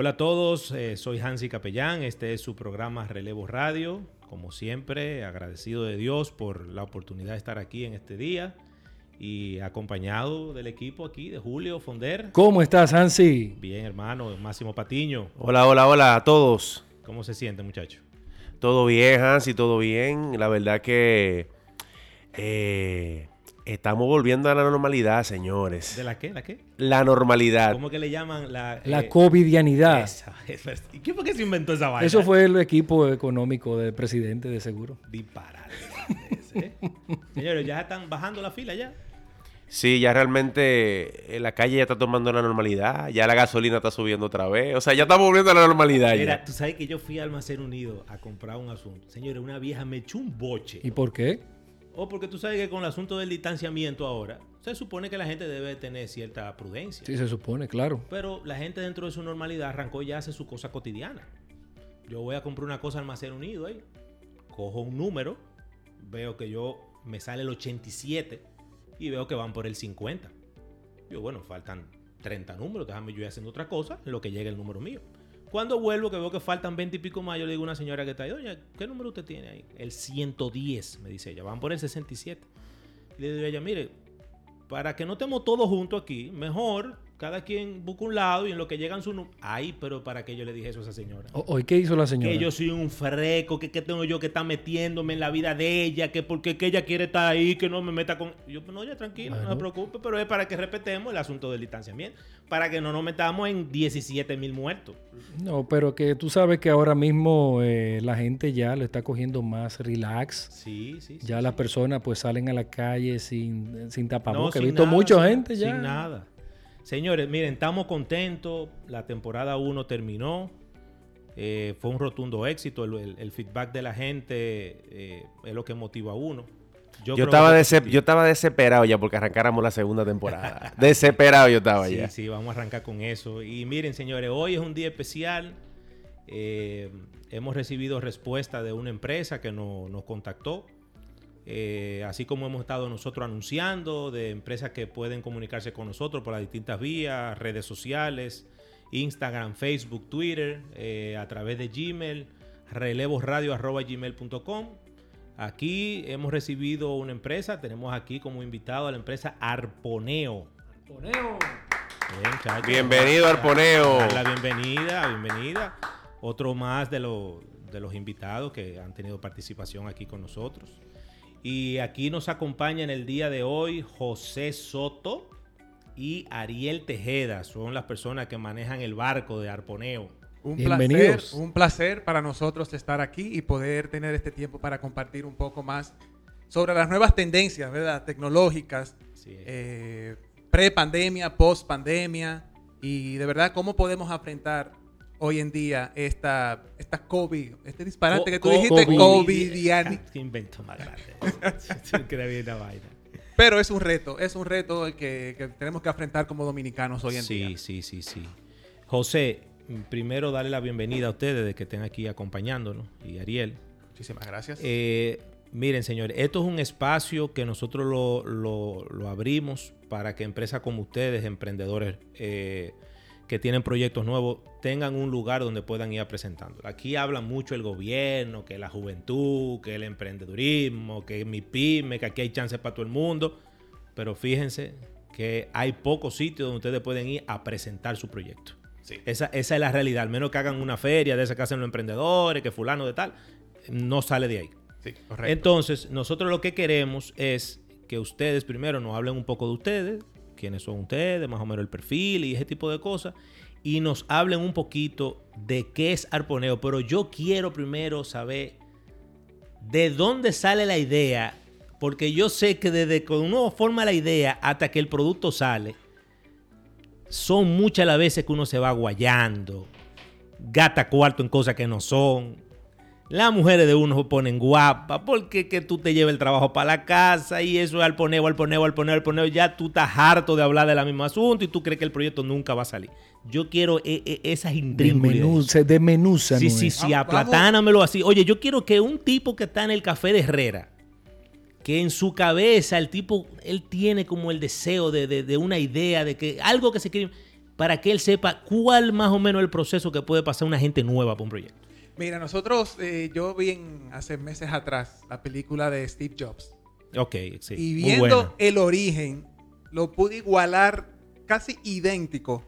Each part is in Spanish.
Hola a todos, eh, soy Hansi Capellán, este es su programa Relevo Radio. Como siempre, agradecido de Dios por la oportunidad de estar aquí en este día y acompañado del equipo aquí de Julio Fonder. ¿Cómo estás, Hansi? Bien, hermano, Máximo Patiño. Hola, hola, hola a todos. ¿Cómo se siente, muchacho? Todo bien, Hansi, todo bien. La verdad que eh, estamos volviendo a la normalidad, señores. ¿De la qué? ¿La qué? La normalidad. ¿Cómo que le llaman la... La eh, covidianidad. esa- esa- ¿Y qué fue que se inventó esa vaina? Eso fue el equipo económico del presidente, de seguro. Disparate. ¿eh? Señores, ya están bajando la fila ya. Sí, ya realmente eh, la calle ya está tomando la normalidad. Ya la gasolina está subiendo otra vez. O sea, ya estamos volviendo a la normalidad. Mira, ya. tú sabes que yo fui a Almacén Unido a comprar un asunto. Señores, una vieja me echó un boche. ¿Y por qué? O porque tú sabes que con el asunto del distanciamiento ahora, se supone que la gente debe tener cierta prudencia. Sí, se supone, claro. Pero la gente dentro de su normalidad arrancó ya a hacer su cosa cotidiana. Yo voy a comprar una cosa al Almacén Unido ahí. Cojo un número, veo que yo me sale el 87 y veo que van por el 50. Yo, bueno, faltan 30 números, déjame yo ir haciendo otra cosa en lo que llegue el número mío. Cuando vuelvo, que veo que faltan 20 y pico más, yo le digo a una señora que está ahí, doña, ¿qué número usted tiene ahí? El 110, me dice ella, van por el 67. Y le digo a ella, mire, para que no estemos todos juntos aquí, mejor cada quien busca un lado y en lo que llegan su. Ay, pero para que yo le dije eso a esa señora. ¿Hoy qué hizo la señora? Que yo soy un freco, que, que tengo yo que estar metiéndome en la vida de ella, que porque que ella quiere estar ahí, que no me meta con... Yo, pues no, ya tranquilo, no se preocupe, pero es para que respetemos el asunto del distanciamiento, para que no nos metamos en 17 mil muertos. No, pero que tú sabes que ahora mismo eh, la gente ya lo está cogiendo más relax. Sí, sí, sí. Ya sí. las personas pues salen a la calle sin, sin No, tapabocas. He sin visto nada, mucha sin- gente ya. Sin nada. Señores, miren, estamos contentos. La temporada 1 terminó. Eh, fue un rotundo éxito. El, el- el feedback de la gente eh, es lo que motiva a uno. Yo, estaba yo desesperado ya porque arrancáramos la segunda temporada. desesperado yo estaba Sí, ya. sí, vamos a arrancar con eso. Y miren, señores, hoy es un día especial. Eh, hemos recibido respuesta de una empresa que no- nos contactó. Eh, así como hemos estado nosotros anunciando de empresas que pueden comunicarse con nosotros por las distintas vías, redes sociales, Instagram, Facebook, Twitter, eh, a través de Gmail, relevosradio.gmail.com. Aquí hemos recibido una empresa, tenemos aquí como invitado a la empresa Arponeo. Bien, muchachos. Bienvenido, Arponeo. La bienvenida, bienvenida. Otro más de los invitados que han tenido participación aquí con nosotros. Y aquí nos acompaña en el día de hoy José Soto y Ariel Tejeda. Son las personas que manejan el barco de Arponeo. Un placer, Bienvenidos. un placer para nosotros estar aquí y poder tener este tiempo para compartir un poco más sobre las nuevas tendencias, ¿verdad? Tecnológicas, eh, pre-pandemia, post-pandemia y de verdad cómo podemos afrontar hoy en día esta, esta COVID, este disparate Co- que tú co- dijiste, COVID. covidiani. Qué invento más grande. Vaina. Pero es un reto, es un reto que, que tenemos que afrontar como dominicanos hoy en sí, día. Sí, sí, sí. José, primero darle la bienvenida a ustedes de que estén aquí acompañándonos y Ariel. Muchísimas gracias. Eh, miren, señores, esto es un espacio que nosotros lo, lo- lo abrimos para que empresas como ustedes, emprendedores eh, que tienen proyectos nuevos, tengan un lugar donde puedan ir a presentándolo. Aquí habla mucho el gobierno, que la juventud, que el emprendedurismo, que mi pyme, que aquí hay chances para todo el mundo. Pero fíjense que hay pocos sitios donde ustedes pueden ir a presentar su proyecto. Esa, esa es la realidad. Al menos que hagan una feria de esa que hacen los emprendedores, que fulano de tal, no sale de ahí. sí. Entonces, nosotros lo que queremos es que ustedes primero nos hablen un poco de ustedes, quiénes son ustedes, más o menos el perfil y ese tipo de cosas, y nos hablen un poquito de qué es arponeo. Pero yo quiero primero saber de dónde sale la idea, porque yo sé que desde que uno forma la idea hasta que el producto sale, son muchas las veces que uno se va guayando, gata cuarto en cosas que no son. Las mujeres de uno se ponen guapas porque que tú te lleves el trabajo para la casa y eso es al poneo, al poneo, al poneo, al poneo. Ya tú estás harto de hablar del mismo asunto y tú crees que el proyecto nunca va a salir. Yo quiero e- e- esas. Desmenú- se desmenuza. Sí, ¿no sí, sí, Vamos- aplatánamelo así. Oye, yo quiero que un tipo que está en el café de Herrera, que en su cabeza el tipo, él tiene como el deseo de, de- de una idea, de que algo que se quiere, para que él sepa cuál más o menos el proceso que puede pasar una gente nueva para un proyecto. Mira, nosotros, eh, yo vi en- hace meses atrás la película de Steve Jobs. Ok, sí. y muy viendo el origen, lo pude igualar casi idéntico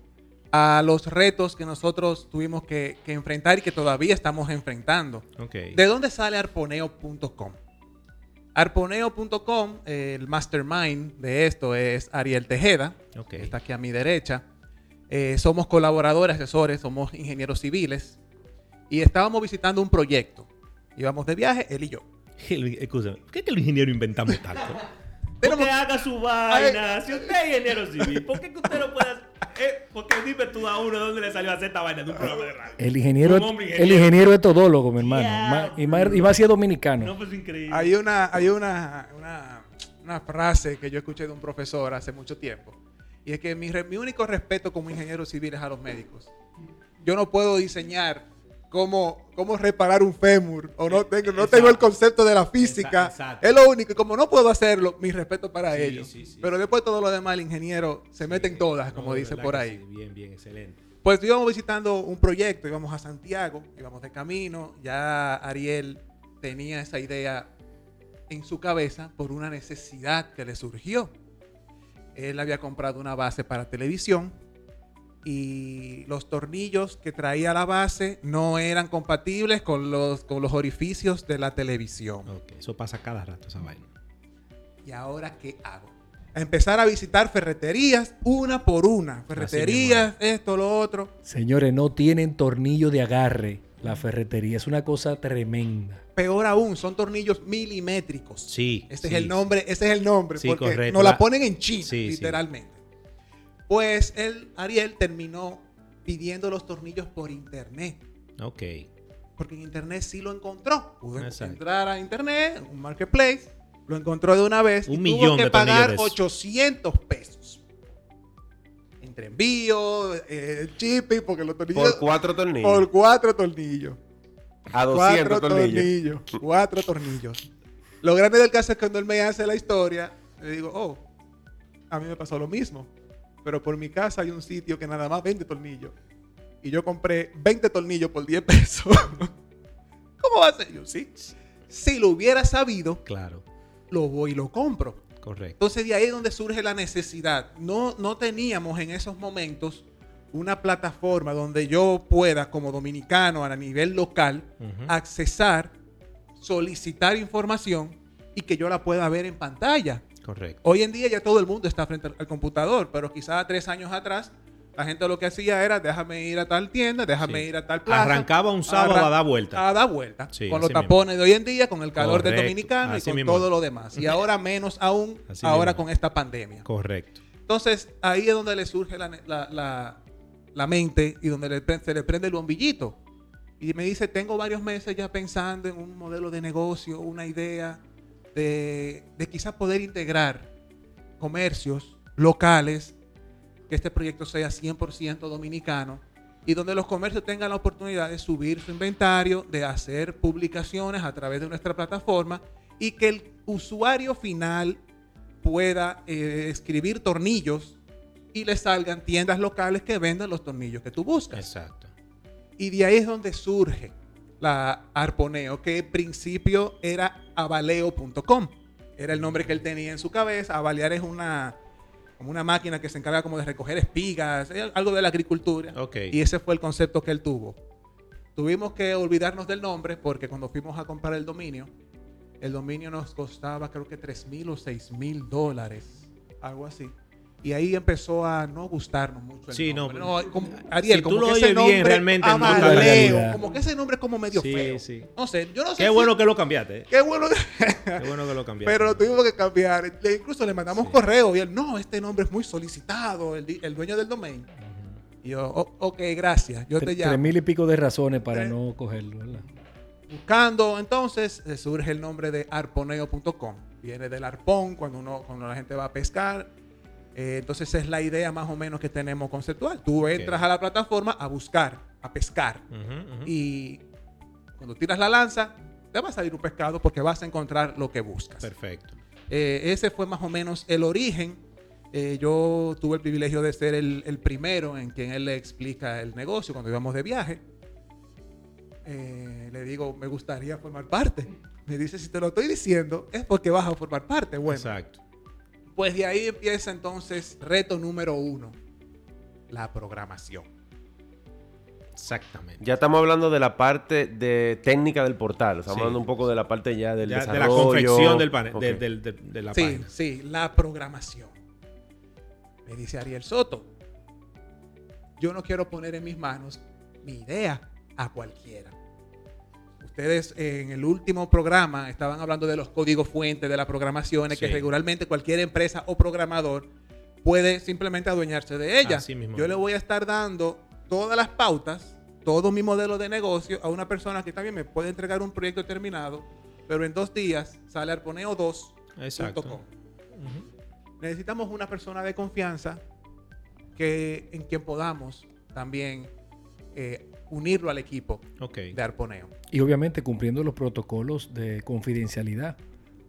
a los retos que nosotros tuvimos que, que enfrentar y que todavía estamos enfrentando. Ok. ¿De dónde sale arponeo.com? Arponeo.com, el mastermind de esto es Ariel Tejeda, Ok. que está aquí a mi derecha. Eh, somos colaboradores, asesores, somos ingenieros civiles y estábamos visitando un proyecto. Íbamos de viaje, él y yo. El- Escúchame, ¿por qué es que los ingenieros inventamos tanto? Tenemos- Porque haga su vaina. Si usted es ingeniero civil, ¿por qué que usted no puede hacer? Eh, porque dime tú a uno de dónde le salió a hacer esta vaina de un programa de radio. El ingeniero, el ingeniero. es todólogo, mi hermano. Ma- y, más, y más si es dominicano. No, pues increíble. Hay una, hay una, una, una frase que yo escuché de un profesor hace mucho tiempo. Y es que mi, mi único respeto como ingeniero civil es a los médicos. Yo no puedo diseñar cómo, cómo reparar un fémur. O no tengo, no tengo el concepto de la física. Exacto. Es lo único. Y como no puedo hacerlo, mi respeto para Sí, ellos. sí, sí. Pero después todo lo demás, el ingeniero se mete en todas, como No, dice por ahí. Bien, bien, excelente. Pues íbamos visitando un proyecto, íbamos a Santiago, íbamos de camino, ya Ariel tenía esa idea en su cabeza por una necesidad que le surgió. Él había comprado una base para televisión y los tornillos que traía la base no eran compatibles con los, con los orificios de la televisión. Ok, eso pasa cada rato, esa vaina. ¿Y ahora qué hago? A empezar a visitar ferreterías una por una. Ferreterías, esto, lo otro. Señores, no tienen tornillo de agarre la ferretería. Es una cosa tremenda. Peor aún, son tornillos milimétricos. Sí. Este sí. es el nombre, ese es el nombre, Sí, porque correcto. nos la La- ponen en China, Sí, sí. literalmente. Pues él, Ariel, terminó pidiendo los tornillos por internet. Ok. Porque en internet sí lo encontró. Pudo Exacto. entrar a internet, un marketplace, lo encontró de una vez Un y millón tuvo que de tornillos pagar de esos. 800 pesos. Entre envío, eh, shipping, porque los tornillos. Por cuatro tornillos. por cuatro tornillos. a 200 cuatro tornillos. Cuatro tornillos. Lo grande del caso es que cuando él me hace la historia, le digo, oh, a mí me pasó lo mismo. Pero por mi casa hay un sitio que nada más vende tornillos. Y yo compré 20 tornillos por 10 pesos. ¿Cómo va a ser? Yo, sí. Si lo hubiera sabido, Claro. lo voy y lo compro. Correcto. Entonces de ahí es donde surge la necesidad. No, no teníamos en esos momentos una plataforma donde yo pueda, como dominicano a nivel local, accesar, solicitar información y que yo la pueda ver en pantalla. Correcto. Hoy en día ya todo el mundo está frente al, al computador, pero quizás tres años atrás la gente lo que hacía era déjame ir a tal tienda, déjame Sí. ir a tal plaza. Arrancaba un sábado Arran- a dar vuelta. A dar vuelta. Sí, con los mismo. tapones de hoy en día, con el calor del dominicano y con mismo. todo lo demás. Y ahora menos aún, Así ahora mismo. con esta pandemia. Correcto. Entonces, ahí es donde le surge la, la- la- la mente y donde le se le prende el bombillito. Y me dice, tengo varios meses ya pensando en un modelo de negocio, una idea de, de quizás poder integrar comercios locales, que este proyecto sea 100% dominicano y donde los comercios tengan la oportunidad de subir su inventario, de hacer publicaciones a través de nuestra plataforma y que el usuario final pueda eh, escribir tornillos y le salgan tiendas locales que vendan los tornillos que tú buscas. Exacto. Y de ahí es donde surge la Arponeo, que en principio era avaleo.com. Era el nombre que él tenía en su cabeza. Avalear es una, como una máquina que se encarga como de recoger espigas, es algo de la agricultura. Y ese fue el concepto que él tuvo. Tuvimos que olvidarnos del nombre porque cuando fuimos a comprar el dominio, el dominio nos costaba creo que 3 mil o 6 mil dólares, algo así. Y ahí empezó a no gustarnos mucho el Sí, nombre. no, como- Ariel, si tú como lo que oyes ese bien, nombre realmente no Amaleo, realidad. como que ese nombre es como medio Sí, feo. sí. No sé, yo no sé Qué si- bueno que lo cambiaste. eh. Qué bueno. Qué bueno que lo cambiaste. Pero lo tuvimos que cambiar. Le- incluso le mandamos Sí. correo y él, no, este nombre es muy solicitado, el, dueño del domain. Y yo, "O- ok, gracias, yo te llamo. Tres mil y pico de razones para Eh. no cogerlo, ¿verdad? buscando, entonces eh, surge el nombre de arponeo.com. Viene del arpón cuando, uno, cuando la gente va a pescar. Eh, entonces es la idea más o menos que tenemos conceptual. Tú entras a la plataforma a buscar, a pescar. Ujú, ujú. Y cuando tiras la lanza, te va a salir un pescado porque vas a encontrar lo que buscas. Perfecto. Eh, ese fue más o menos el origen. Eh, yo tuve el privilegio de ser el, el primero en quien él le explica el negocio cuando íbamos de viaje. Eh, le digo, me gustaría formar parte. Me dice, si te lo estoy diciendo, es porque vas a formar parte. Bueno, Exacto. Pues de ahí empieza entonces reto número uno, la programación. Exactamente. Ya estamos hablando de la parte de técnica del portal. Estamos Sí. hablando un poco de la parte ya del Ya, de desarrollo. la confección del panel, de, del- de- de la sí, página. sí, la programación. Me dice Ariel Soto, yo no quiero poner en mis manos mi idea a cualquiera. Ustedes en el último programa estaban hablando de los códigos fuentes de las programaciones que regularmente cualquier empresa o programador puede simplemente adueñarse de ellas. Yo le voy a estar dando todas las pautas, todo mi modelo de negocio a una persona que también me puede entregar un proyecto terminado, pero en dos días sale arponeo 2 Exacto. com. Ujú. Necesitamos una persona de confianza que, en quien podamos también eh, unirlo al equipo de Arponeo. Y obviamente cumpliendo los protocolos de confidencialidad.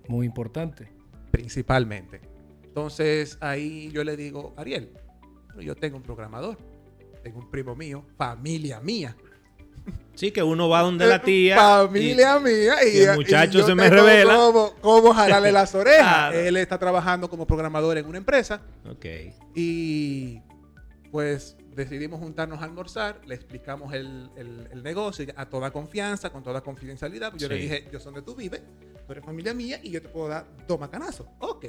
Muy importante. principalmente. Entonces ahí yo le digo, Ariel, yo tengo un programador, tengo un primo mío, familia mía. Sí, que uno va donde la tía. Familia mía. Y, y el muchacho y yo se me revela. Cómo, cómo jalarle las orejas. Claro. Él está trabajando como programador en una empresa ok. y pues decidimos juntarnos a almorzar, le explicamos el, el- el negocio a toda confianza, con toda confidencialidad. Pues Yo le dije, yo soy donde tú vives, tú eres familia mía y yo te puedo dar dos macanazos. Ok,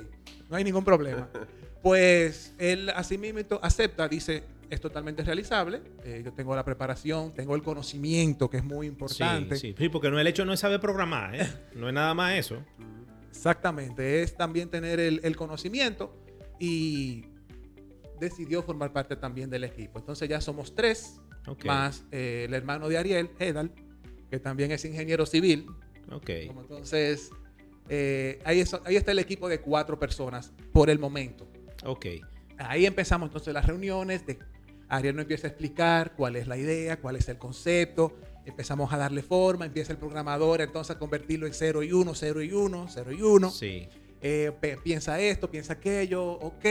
no hay ningún problema. Pues él así mismo acepta, dice, es totalmente realizable, eh, yo tengo la preparación, tengo el conocimiento, que es muy importante. Sí, sí, sí, porque no el hecho no es saber programar, ¿eh? No es nada más eso. Exactamente, es también tener el, el conocimiento y decidió formar parte también del equipo. Entonces ya somos tres, más eh, el hermano de Ariel, Edal, que también es ingeniero civil. Ok. Como entonces, eh, ahí, es- ahí está el equipo de cuatro personas por el momento. Ok. Ahí empezamos entonces las reuniones de Ariel nos empieza a explicar cuál es la idea, cuál es el concepto, empezamos a darle forma, empieza el programador entonces a convertirlo en 0 y 1, 0 y 1, 0 y 1. Sí. Eh, piensa esto, piensa aquello, ok.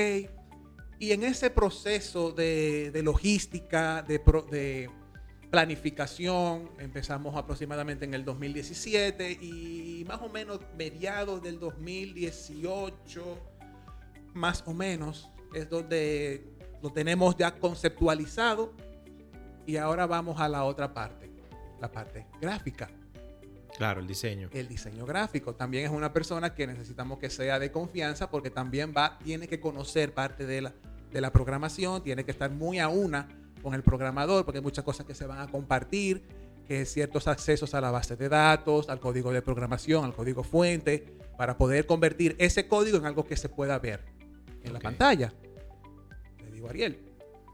Y en ese proceso de, de logística, de, planificación, empezamos aproximadamente en el 2017 y más o menos mediados del 2018, más o menos, es donde lo tenemos ya conceptualizado y ahora vamos a la otra parte, la parte gráfica Claro, el diseño. el diseño gráfico. También es una persona que necesitamos que sea de confianza porque también va, tiene que conocer parte de la, de la programación, tiene que estar muy a una con el programador porque hay muchas cosas que se van a compartir, que ciertos accesos a la base de datos, al código de programación, al código fuente, para poder convertir ese código en algo que se pueda ver en la pantalla. Le digo, Ariel,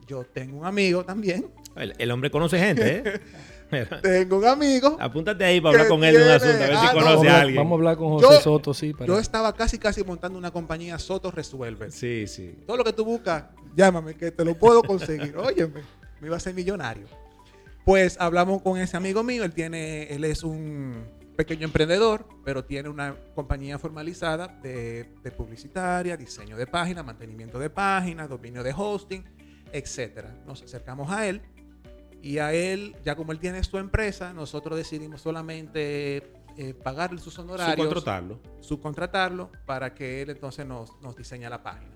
yo tengo un amigo también, El, el hombre conoce gente, ¿eh? Tengo un amigo apúntate ahí para hablar con él de un asunto, a ver si ah, conoce a, alguien. vamos a hablar con José Yo- Soto, sí. Para... Yo estaba casi casi montando una compañía Soto Resuelve. Sí, sí. Todo lo que tú buscas, llámame que te lo puedo conseguir. Óyeme, me iba a ser millonario. Pues hablamos con ese amigo mío, él tiene, él es un pequeño emprendedor, pero tiene una compañía formalizada de, de publicitaria, diseño de páginas, mantenimiento de páginas, dominio de hosting, etcétera. Nos acercamos a él y a él, ya como él tiene su empresa, nosotros decidimos solamente eh, pagarle sus honorarios Subcontratarlo. subcontratarlo para que él entonces nos, nos diseñe la página.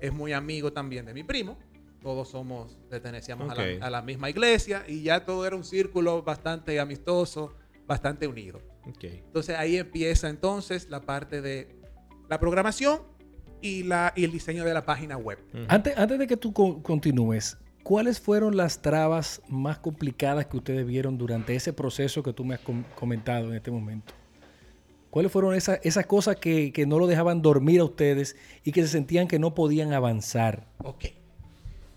Es muy amigo también de mi primo. Todos somos, pertenecíamos a, la, a la misma iglesia y ya todo era un círculo bastante amistoso, bastante unido. Entonces ahí empieza entonces la parte de la programación y, la, y el diseño de la página web. Antes, antes de que tú co- continúes, ¿cuáles fueron las trabas más complicadas que ustedes vieron durante ese proceso que tú me has com- comentado en este momento? ¿Cuáles fueron esas, esas cosas que, que no lo dejaban dormir a ustedes y que se sentían que no podían avanzar? Ok.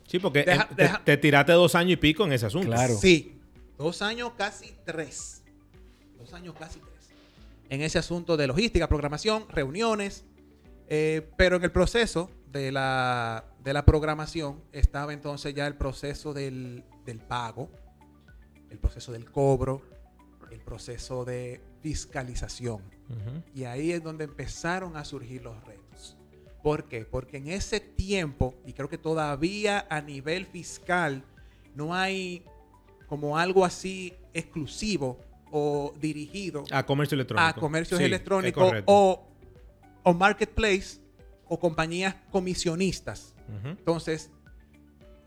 Sí, porque Deja- te- deja- te, tiraste dos años y pico en ese asunto. Claro. Sí, dos años, casi tres. dos años casi tres, en ese asunto de logística, programación, reuniones, eh, pero en el proceso de la, de la programación estaba entonces ya el proceso del, del pago, el proceso del cobro, el proceso de fiscalización. Y ahí es donde empezaron a surgir los retos. ¿Por qué? Porque en ese tiempo, y creo que todavía a nivel fiscal, no hay como algo así exclusivo o dirigido A comercio electrónico. a comercios Sí, electrónicos o, o marketplace o compañías comisionistas. Entonces,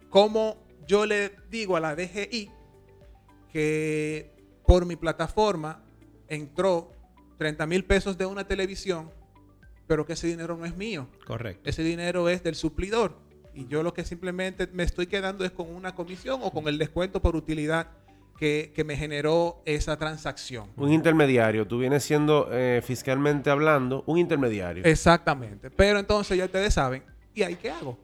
¿cómo yo le digo a la DGI que por mi plataforma entró 30 mil pesos de una televisión, pero que ese dinero no es mío? Correcto. Ese dinero es del suplidor. Y yo lo que simplemente me estoy quedando es con una comisión o con el descuento por utilidad que, que me generó esa transacción. Un intermediario. Tú vienes siendo, eh, fiscalmente hablando, un intermediario. Exactamente. Pero entonces ya ustedes saben, ¿y ahí qué hago?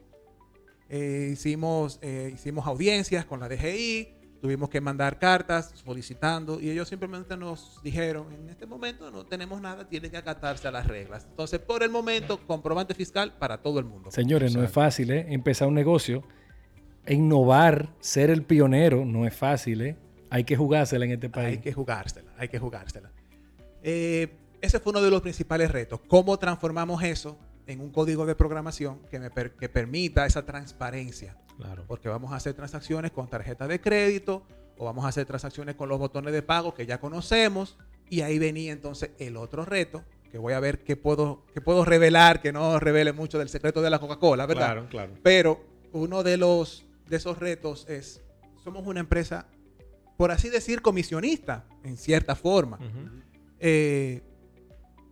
Eh, hicimos, eh, hicimos audiencias con la DGI, tuvimos que mandar cartas solicitando y ellos simplemente nos dijeron, en este momento no tenemos nada, tiene que acatarse a las reglas. Entonces, por el momento, comprobante fiscal para todo el mundo. Señores, no es fácil, ¿eh? Empezar un negocio, innovar, ser el pionero, no es fácil, ¿eh? Hay que jugársela en este país. Hay que jugársela, hay que jugársela. Eh, ese fue uno de los principales retos. ¿Cómo transformamos eso en un código de programación que, me per- que permita esa transparencia? Claro. Porque vamos a hacer transacciones con tarjeta de crédito o vamos a hacer transacciones con los botones de pago que ya conocemos. Y ahí venía entonces el otro reto, que voy a ver qué puedo, qué puedo revelar, que no revele mucho del secreto de la Coca-Cola, ¿verdad? Claro, claro. Pero uno de los de esos retos es, somos una empresa, por así decir, comisionista, en cierta forma. Eh,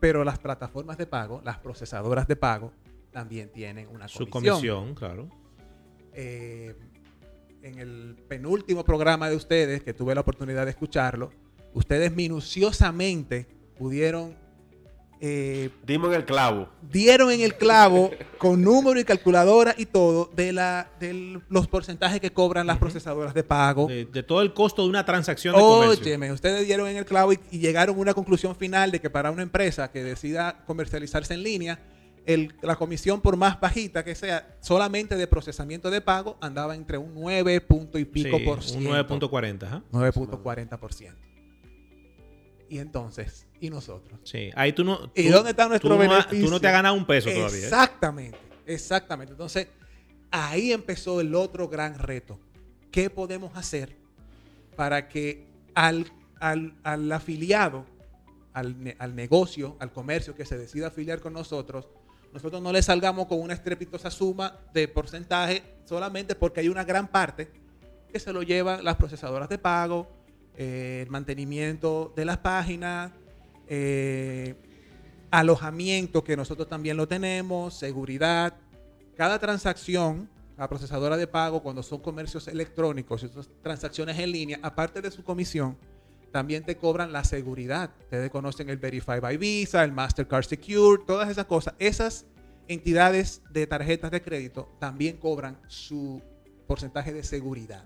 pero las plataformas de pago, las procesadoras de pago, también tienen una Su comisión. comisión, claro. Eh, en el penúltimo programa de ustedes, que tuve la oportunidad de escucharlo, ustedes minuciosamente pudieron, eh, Dimos en el clavo. dieron en el clavo con número y calculadora y todo de, la, de los porcentajes que cobran las procesadoras de pago. De, de todo el costo de una transacción de comercio. Óyeme, ustedes dieron en el clavo y, y llegaron a una conclusión final de que para una empresa que decida comercializarse en línea, el- la comisión por más bajita que sea, solamente de procesamiento de pago, andaba entre un 9 punto y pico Sí, por un ciento. 9.40, ajá. 9.40%. Y entonces, ¿y nosotros? Sí. Ahí tú no. ¿Y tú- dónde está nuestro tú no, tú no te has ganado un peso todavía. ¿eh? Exactamente, exactamente. Entonces, ahí empezó el otro gran reto. ¿Qué podemos hacer para que al, al- al afiliado, al, al negocio, al comercio que se decida afiliar con nosotros, nosotros no le salgamos con una estrepitosa suma de porcentaje solamente porque hay una gran parte que se lo llevan las procesadoras de pago, eh, el mantenimiento de las páginas, eh, alojamiento que nosotros también lo tenemos, seguridad. Cada transacción, la procesadora de pago, cuando son comercios electrónicos y transacciones en línea, aparte de su comisión, también te cobran la seguridad. Ustedes conocen el Verify by Visa, el Mastercard Secure, todas esas cosas. Esas entidades de tarjetas de crédito también cobran su porcentaje de seguridad.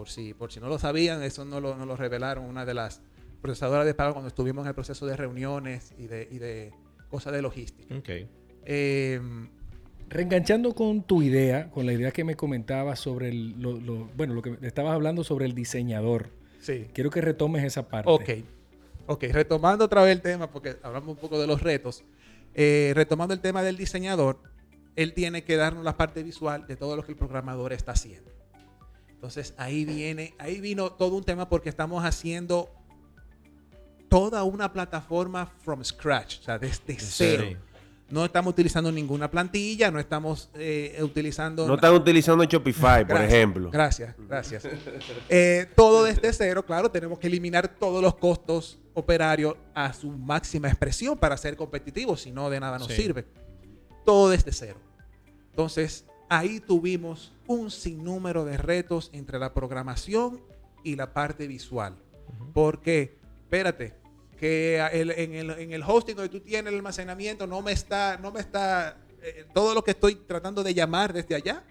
Por si, por si no lo sabían, eso no lo, no lo revelaron una de las procesadoras de pago cuando estuvimos en el proceso de reuniones y de, y de cosas de logística. Ok. Eh, Reenganchando con tu idea, con la idea que me comentabas sobre el, lo, lo- bueno, lo que estabas hablando sobre el diseñador. sí. Quiero que retomes esa parte. Ok. Ok, retomando otra vez el tema, porque hablamos un poco de los retos. Eh, retomando el tema del diseñador, él tiene que darnos la parte visual de todo lo que el programador está haciendo. Entonces ahí viene, ahí vino todo un tema porque estamos haciendo toda una plataforma from scratch, o sea, desde cero. Sí. No estamos utilizando ninguna plantilla, no estamos eh, utilizando No están utilizando Shopify, por Gracias, ejemplo. Gracias, gracias. Eh, todo desde cero, claro, tenemos que eliminar todos los costos operarios a su máxima expresión para ser competitivos, si no de nada nos Sí. sirve. Todo desde cero. Entonces, ahí tuvimos un sinnúmero de retos entre la programación y la parte visual. Porque, espérate, que el- en, el, en el hosting donde tú tienes el almacenamiento no me está, no me está, eh, todo lo que estoy tratando de llamar desde allá,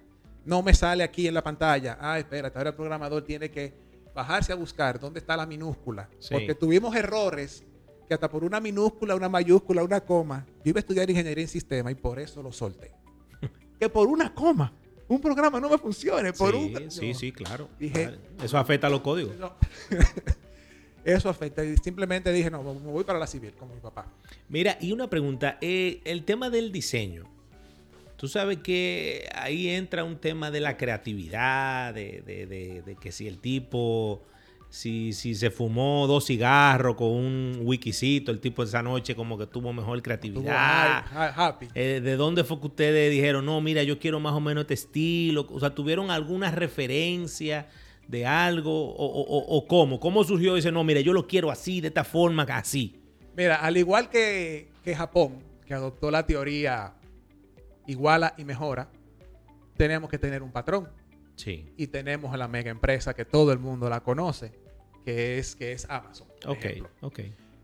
no me sale aquí en la pantalla. Ah, espérate, ahora el programador tiene que bajarse a buscar dónde está la minúscula. Sí. Porque tuvimos errores que hasta por una minúscula, una mayúscula, una coma. Yo iba a estudiar ingeniería en sistema y por eso lo solté. Que por una coma, un programa no me funcione. Por sí, un... sí, sí, claro. Dije- Claro. Eso afecta a los códigos. No. Eso afecta. Y simplemente dije, no, me voy para la civil, como mi papá. Mira, y una pregunta, eh, el tema del diseño. Tú sabes que ahí entra un tema de la creatividad, de, de- de- de que si el tipo, si, si se fumó dos cigarros con un wikisito, el tipo esa noche como que tuvo mejor creatividad. high- high- happy. Eh, ¿De dónde fue que ustedes dijeron, no, mira, yo quiero más o menos este estilo? O sea, ¿tuvieron alguna referencia de algo? ¿O, o- o- cómo? ¿Cómo surgió? Dice, no, mira, yo lo quiero así, de esta forma, así. Mira, al igual que, que Japón, que adoptó la teoría iguala y mejora, tenemos que tener un patrón. Sí. Y tenemos a la mega empresa que todo el mundo la conoce, que es, que es Amazon. por Ok, ejemplo. ok.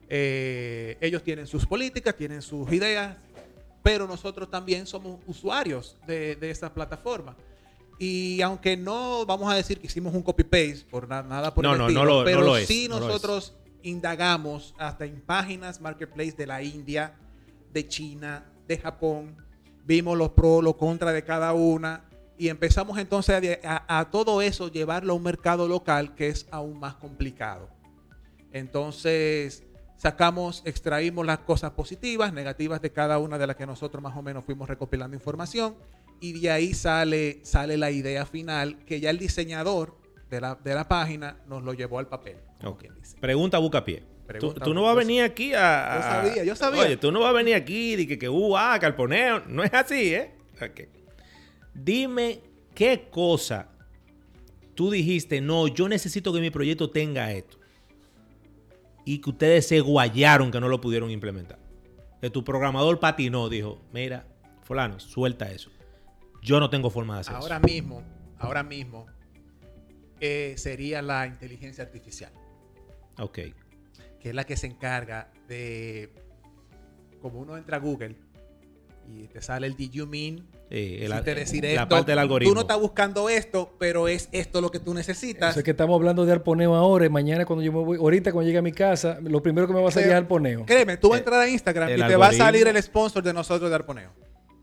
Eh, ellos tienen sus políticas, tienen sus ideas, pero nosotros también somos usuarios de, de esta plataforma. Y aunque no vamos a decir que hicimos un copy-paste por na- nada por No, el no, estilo, no lo- no pero lo es, sí nosotros indagamos hasta en páginas marketplace de la India, de China, de Japón, vimos los pros, los contras de cada una y empezamos entonces a, de- a- a todo eso llevarlo a un mercado local que es aún más complicado. Entonces sacamos, extraímos las cosas positivas, negativas de cada una de las que nosotros más o menos fuimos recopilando información y de ahí sale, sale la idea final que ya el diseñador de la, de la página nos lo llevó al papel. como Ok. quien dice. Pregunta Bucapié. Tú, tú no vas a venir aquí a, a- Yo sabía, yo sabía. Oye, tú no vas a venir aquí y que, que uh, ah, calponeo. No es así, ¿eh? Dime qué cosa tú dijiste, no, yo necesito que mi proyecto tenga esto. Y que ustedes se guayaron que no lo pudieron implementar. Que tu programador patinó, dijo, mira, fulano, suelta eso. Yo no tengo forma de hacer Ahora eso. mismo, ahora mismo eh, sería la inteligencia artificial, Ok. que es la que se encarga de, como uno entra a Google y te sale el Did you mean, Eh, el- si te decir la esto, parte del algoritmo. tú no estás buscando esto, pero es esto lo que tú necesitas. Eso es que estamos hablando de arponeo ahora y mañana cuando yo me voy, ahorita cuando llegue a mi casa, lo primero que me va a salir es arponeo. Créeme, tú vas a Eh, entrar a Instagram y el te va a salir el sponsor de nosotros de Arponeo.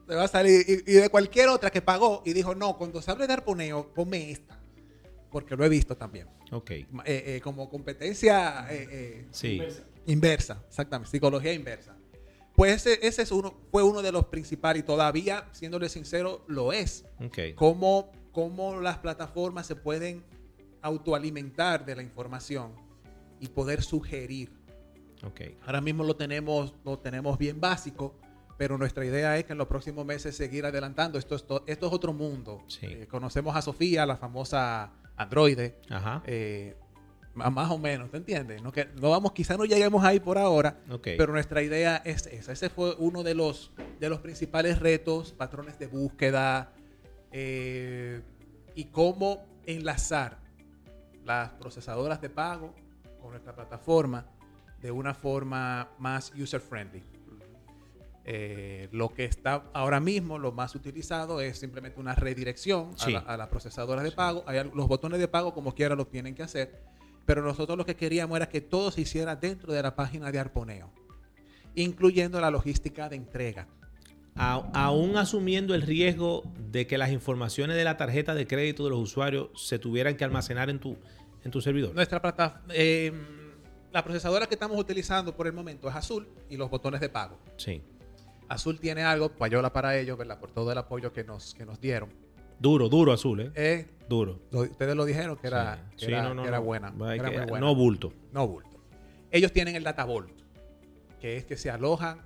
Te va a salir y, y de cualquier otra que pagó y dijo, no, cuando se hable de Arponeo, ponme esta. Porque lo he visto también. Ok. Eh, eh, como competencia eh, eh, Sí. inversa, exactamente, psicología inversa. Pues ese, ese es uno, fue uno de los principales y todavía, siéndole sincero, lo es. Ok. Cómo, cómo las plataformas se pueden autoalimentar de la información y poder sugerir. Ok. Ahora mismo lo tenemos, lo tenemos bien básico, pero nuestra idea es que en los próximos meses seguir adelantando. Esto es, to- esto es otro mundo. Sí. Eh, conocemos a Sofía, la famosa androide, Ajá. eh, más o menos, ¿te entiendes? No, que, no vamos, quizá no lleguemos ahí por ahora, pero nuestra idea es esa. Ese fue uno de los, de los principales retos, patrones de búsqueda eh, y cómo enlazar las procesadoras de pago con nuestra plataforma de una forma más user-friendly. Eh, lo que está ahora mismo, lo más utilizado es simplemente una redirección a, Sí. la, a las procesadoras de pago. Hay los botones de pago, como quiera, los tienen que hacer. Pero nosotros lo que queríamos era que todo se hiciera dentro de la página de Arponeo, incluyendo la logística de entrega. A- aún asumiendo el riesgo de que las informaciones de la tarjeta de crédito de los usuarios se tuvieran que almacenar en tu, en tu servidor. Nuestra plataforma, la procesadora que estamos utilizando por el momento es Azul y los botones de pago. Sí. Azul tiene algo, payola para ellos, ¿verdad? Por todo el apoyo que nos, que nos dieron. Duro, duro azul, ¿eh? Eh, Duro. lo- ustedes lo dijeron que era, Sí. que Sí, era, no, no, que era no. buena. Hay era que- muy buena. No bulto. No bulto. Ellos tienen el Data Vault, que es que se alojan,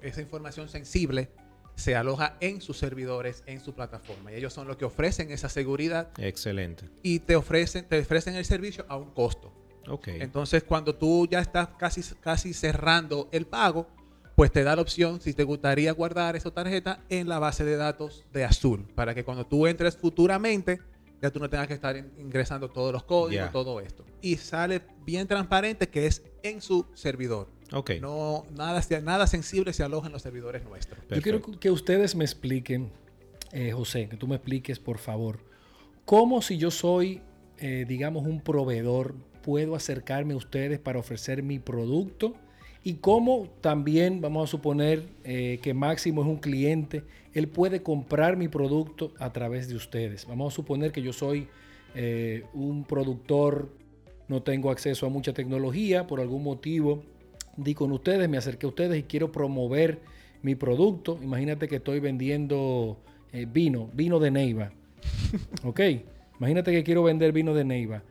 esa información sensible se aloja en sus servidores, en su plataforma. Y ellos son los que ofrecen esa seguridad Excelente. y te ofrecen, te ofrecen el servicio a un costo. Ok. Entonces, cuando tú ya estás casi, casi cerrando el pago, pues te da la opción, si te gustaría guardar esa tarjeta, en la base de datos de Azul, para que cuando tú entres futuramente, ya tú no tengas que estar in- ingresando todos los códigos, todo esto. Y sale bien transparente que es en su servidor. ok. No, nada, nada sensible se aloja en los servidores nuestros. Yo quiero que ustedes me expliquen, eh, José, que tú me expliques, por favor, cómo si yo soy eh, digamos, un proveedor puedo acercarme a ustedes para ofrecer mi producto? Y cómo también, vamos a suponer eh, que Máximo es un cliente, él puede comprar mi producto a través de ustedes. Vamos a suponer que yo soy eh, un productor, no tengo acceso a mucha tecnología, por algún motivo di con ustedes, me acerqué a ustedes y quiero promover mi producto. Imagínate que estoy vendiendo eh, vino, vino de Neiva. ok, imagínate que quiero vender vino de Neiva.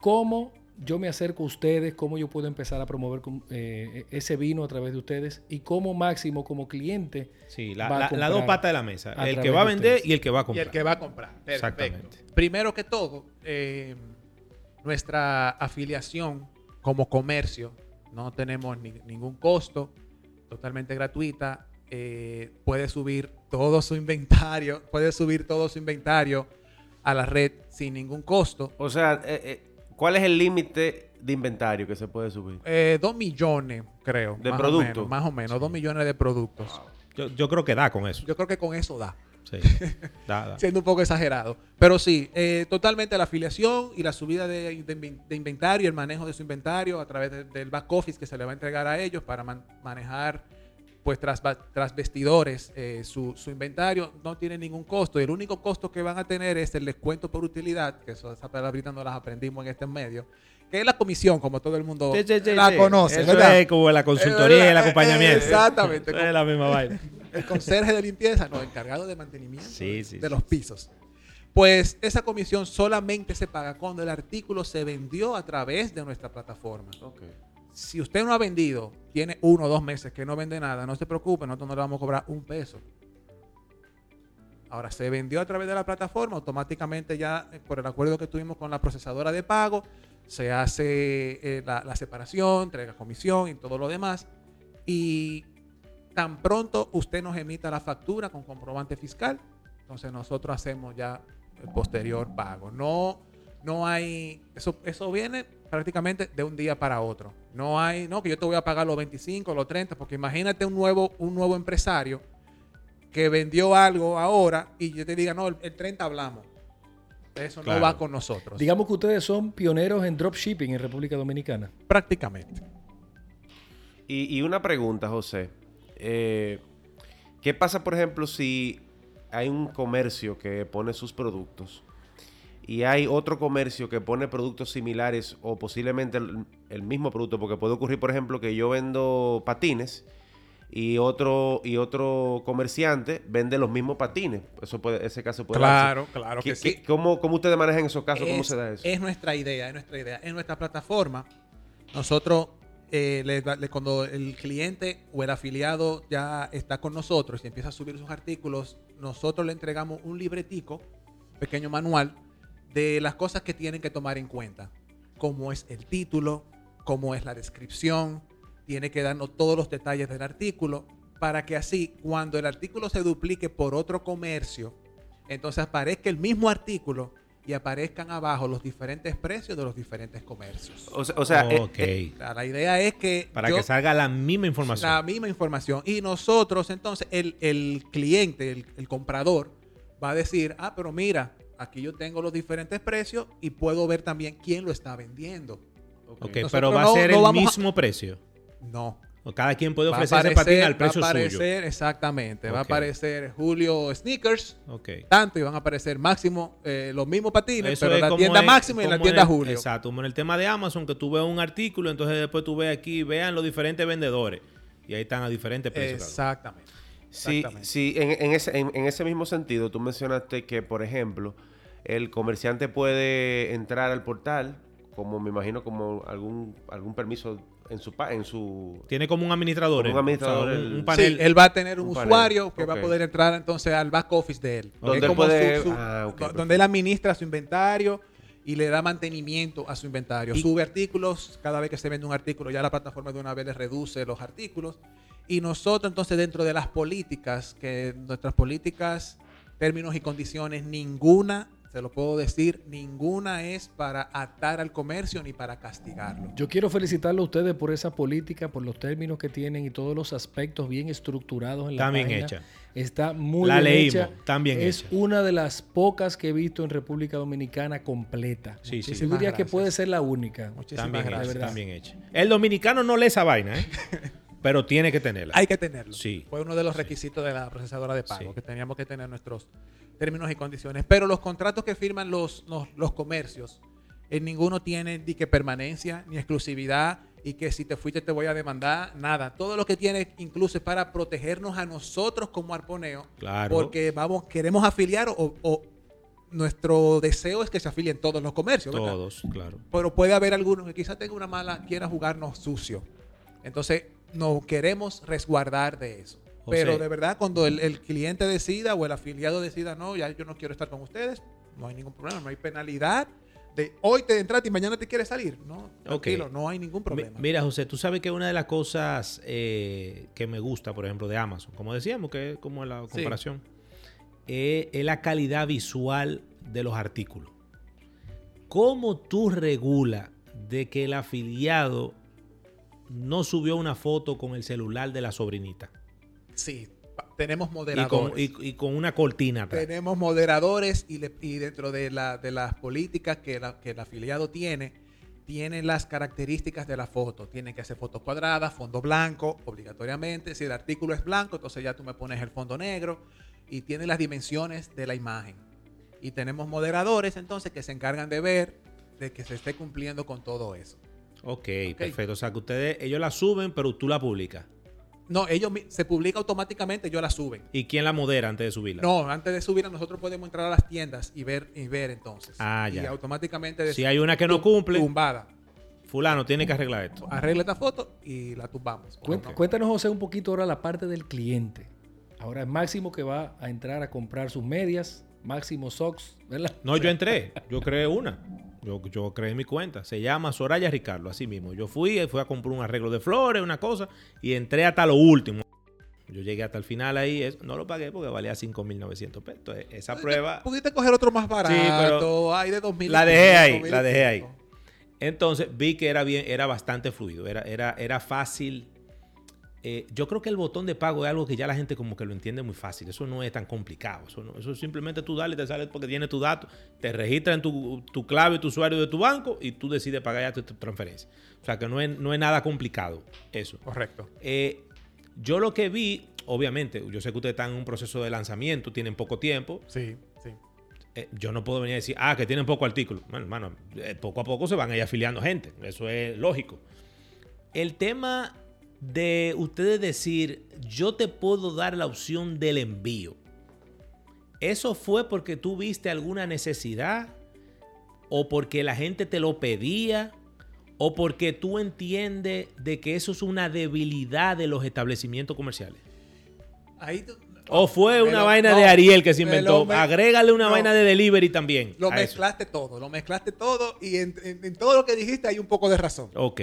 ¿Cómo yo me acerco a ustedes? ¿Cómo yo puedo empezar a promover eh, ese vino a través de ustedes? ¿Y cómo Máximo como cliente? Sí, la, va a la- las comprar dos patas de la mesa. El que va a de vender y el que va a Y comprar. el que va a comprar. Perfecto. Exactamente. Primero que todo, eh, nuestra afiliación como comercio no tenemos ni- ningún costo, totalmente gratuita. eh, puede subir todo su inventario, puede subir todo su inventario a la red sin ningún costo. O sea, eh, eh, ¿cuál es el límite de inventario que se puede subir? Eh, dos millones, creo. ¿De productos? más o menos, dos millones de productos. Yo, yo creo que da con eso. Yo creo que con eso da. Sí, da, da. siendo un poco exagerado. Pero sí, eh, totalmente la afiliación y la subida de, de de inventario, el manejo de su inventario a través de- del back office que se le va a entregar a ellos para man- manejar pues tras, tras vestidores eh, su, su inventario no tiene ningún costo y el único costo que van a tener es el descuento por utilidad, que eso, esa palabrita no las aprendimos en este medio, que es la comisión, como todo el mundo Sí, sí, sí, la sí. conoce, Eso ¿verdad? es como la consultoría y el acompañamiento. Exactamente. Es la misma vaina. El conserje de limpieza, no, encargado de mantenimiento Sí, sí, de sí. los pisos. Pues esa comisión solamente se paga cuando el artículo se vendió a través de nuestra plataforma. Si usted no ha vendido, tiene uno o dos meses que no vende nada, no se preocupe, nosotros no le vamos a cobrar un peso. Ahora, se vendió a través de la plataforma, automáticamente ya eh, por el acuerdo que tuvimos con la procesadora de pago, se hace eh, la, la separación, entrega comisión y todo lo demás. Y tan pronto usted nos emita la factura con comprobante fiscal, entonces nosotros hacemos ya el posterior pago. No, no hay, eso, eso viene prácticamente de un día para otro. No hay, no, que yo te voy a pagar los 25, los 30, porque imagínate un nuevo, un nuevo empresario que vendió algo ahora y yo te diga, no, el, el 30 hablamos. Eso Claro. no va con nosotros. Digamos que ustedes son pioneros en dropshipping en República Dominicana. prácticamente. Y, y una pregunta, José. Eh, ¿Qué pasa, por ejemplo, si hay un comercio que pone sus productos y hay otro comercio que pone productos similares o posiblemente el, el mismo producto? Porque puede ocurrir, por ejemplo, que yo vendo patines y otro y otro comerciante vende los mismos patines. Eso puede, ese caso puede Claro, claro ¿Qué- que sí. cómo, cómo ustedes manejan esos casos? ¿Cómo se da eso? es nuestra idea, es nuestra idea. En nuestra plataforma, nosotros, eh, le da- le- cuando el cliente o el afiliado ya está con nosotros y empieza a subir sus artículos, nosotros le entregamos un libretico, pequeño manual, de las cosas que tienen que tomar en cuenta. Cómo es el título, cómo es la descripción, tiene que darnos todos los detalles del artículo para que así, cuando el artículo se duplique por otro comercio, entonces aparezca el mismo artículo y aparezcan abajo los diferentes precios de los diferentes comercios. O sea, o sea, eh, eh, la idea es que Para yo- que salga la misma información. la misma información y nosotros entonces el, el cliente, el, el comprador va a decir, ah, pero mira, aquí yo tengo los diferentes precios y puedo ver también quién lo está vendiendo. Ok, Nosotros pero va no- a ser no el a- mismo precio. No. O cada quien puede Va a ofrecer ese patín al va a precio suyo. aparecer, exactamente, va a aparecer Julio Sneakers, Ok. tanto y van a aparecer máximo eh, los mismos patines, Eso pero en la como tienda en- máximo y en la tienda el- Julio. Exacto, como en el tema de Amazon, que tú ves un artículo, entonces después tú ves aquí, vean los diferentes vendedores. Y ahí están a diferentes precios. Exactamente. Sí, sí en, en ese, en, en ese mismo sentido, tú mencionaste que, por ejemplo, el comerciante puede entrar al portal, como me imagino, como algún, algún permiso en su, en su. Tiene como un administrador. Como un ¿eh? administrador, O sea, un, el- un Sí, panel. él va a tener un, un panel. usuario que va a poder entrar entonces al back office de él. Donde él puede- su- su- ah, donde él administra su inventario y le da mantenimiento a su inventario. Y- Sube artículos, cada vez que se vende un artículo, ya la plataforma de una vez le reduce los artículos. Y nosotros entonces dentro de las políticas, que nuestras políticas, términos y condiciones, ninguna se lo puedo decir, ninguna es para atar al comercio ni para castigarlo. Yo quiero felicitarlo a ustedes por esa política, por los términos que tienen y todos los aspectos bien estructurados en la Está bien página. hecha. Está muy La bien leímos, hecha. bien es hecha. una de las pocas que he visto en República Dominicana completa. Sí, sí. Yo diría que puede ser la única. Muchísimas También gracias. hecha, también hecha. El dominicano no lee esa vaina, ¿eh? pero tiene que tenerla. Hay que tenerlo. Sí. Fue uno de los requisitos de la procesadora de pago, Sí. que teníamos que tener nuestros términos y condiciones. Pero los contratos que firman los, los, los comercios, en ninguno tiene ni que permanencia, ni exclusividad, y que si te fuiste te voy a demandar, nada. Todo lo que tiene incluso es para protegernos a nosotros como arponeo, Claro. porque vamos, queremos afiliar o, o nuestro deseo es que se afilien todos los comercios, ¿verdad? Todos, claro. pero puede haber algunos que quizás tenga una mala, quiera jugarnos sucio. Entonces, nos queremos resguardar de eso. José. Pero de verdad, cuando el, el cliente decida o el afiliado decida, no, ya yo no quiero estar con ustedes, no hay ningún problema, no hay penalidad. De hoy te entraste y mañana te quieres salir. No, tranquilo, no hay ningún Mi- problema. Mira, José, tú sabes que una de las cosas eh, que me gusta, por ejemplo, de Amazon, como decíamos, que es como la comparación, eh, es la calidad visual de los artículos. ¿Cómo tú regulas de que el afiliado no subió una foto con el celular de la sobrinita? Sí, tenemos Y moderadores. con, y- y con una cortina atrás. Tenemos moderadores y, le- y dentro de, la- de las políticas que, la- que el afiliado tiene, tienen las características de la foto. Tiene que ser foto cuadrada, fondo blanco, obligatoriamente. Si el artículo es blanco, entonces ya tú me pones el fondo negro y tiene las dimensiones de la imagen. Y tenemos moderadores entonces que se encargan de ver de que se esté cumpliendo con todo eso. Ok, perfecto. O sea, que ustedes, ellos la suben, pero tú la publicas. No, ellos se publica automáticamente, ellos la suben. ¿Y quién la modera antes de subirla? No, antes de subirla nosotros podemos entrar a las tiendas y ver y ver entonces. Ah, Y ya. automáticamente Si hay una que no cumple, tumbada. fulano tiene que arreglar esto. Arregla esta foto y la tumbamos. Cuéntanos, José, un poquito ahora la parte del cliente. Ahora es Máximo que va a entrar a comprar sus medias, Máximo Socks, ¿verdad? No, yo entré, yo creé una. Yo, yo creé mi cuenta. Se llama Soraya Ricardo, así mismo. Yo fui, fui a comprar un arreglo de flores, una cosa, y entré hasta lo último. Yo llegué hasta el final ahí, no lo pagué porque valía 5.900 pesos. Entonces, esa prueba, Pudiste coger otro más barato. pero hay de 2000. la dejé ahí, la dejé ahí. Entonces vi que era bien, era bastante fluido, era, era, era fácil. Eh, yo creo que el botón de pago es algo que ya la gente como que lo entiende muy fácil. Eso no es tan complicado. Eso, no- eso simplemente tú dale, te sale porque tiene tu dato, te registra en tu, tu clave, tu usuario de tu banco y tú decides pagar ya tu, tu transferencia. O sea que no es, no es nada complicado eso. Correcto. Eh, yo lo que vi, obviamente, yo sé que ustedes están en un proceso de lanzamiento, tienen poco tiempo. Sí, sí. Eh, yo no puedo venir a decir, ah, que tienen poco artículo. Bueno, hermano, poco a poco se van a ir afiliando gente. Eso es lógico. El tema de ustedes decir, yo te puedo dar la opción del envío. ¿Eso fue porque tú viste alguna necesidad? ¿O porque la gente te lo pedía? ¿O porque tú entiendes de que eso es una debilidad de los establecimientos comerciales? Ahí ¿O fue una lo- vaina no, de Ariel que se inventó? me- Agrégale una no. vaina de delivery también. Lo eso. mezclaste todo, lo mezclaste todo y en, en- en todo lo que dijiste hay un poco de razón. Ok.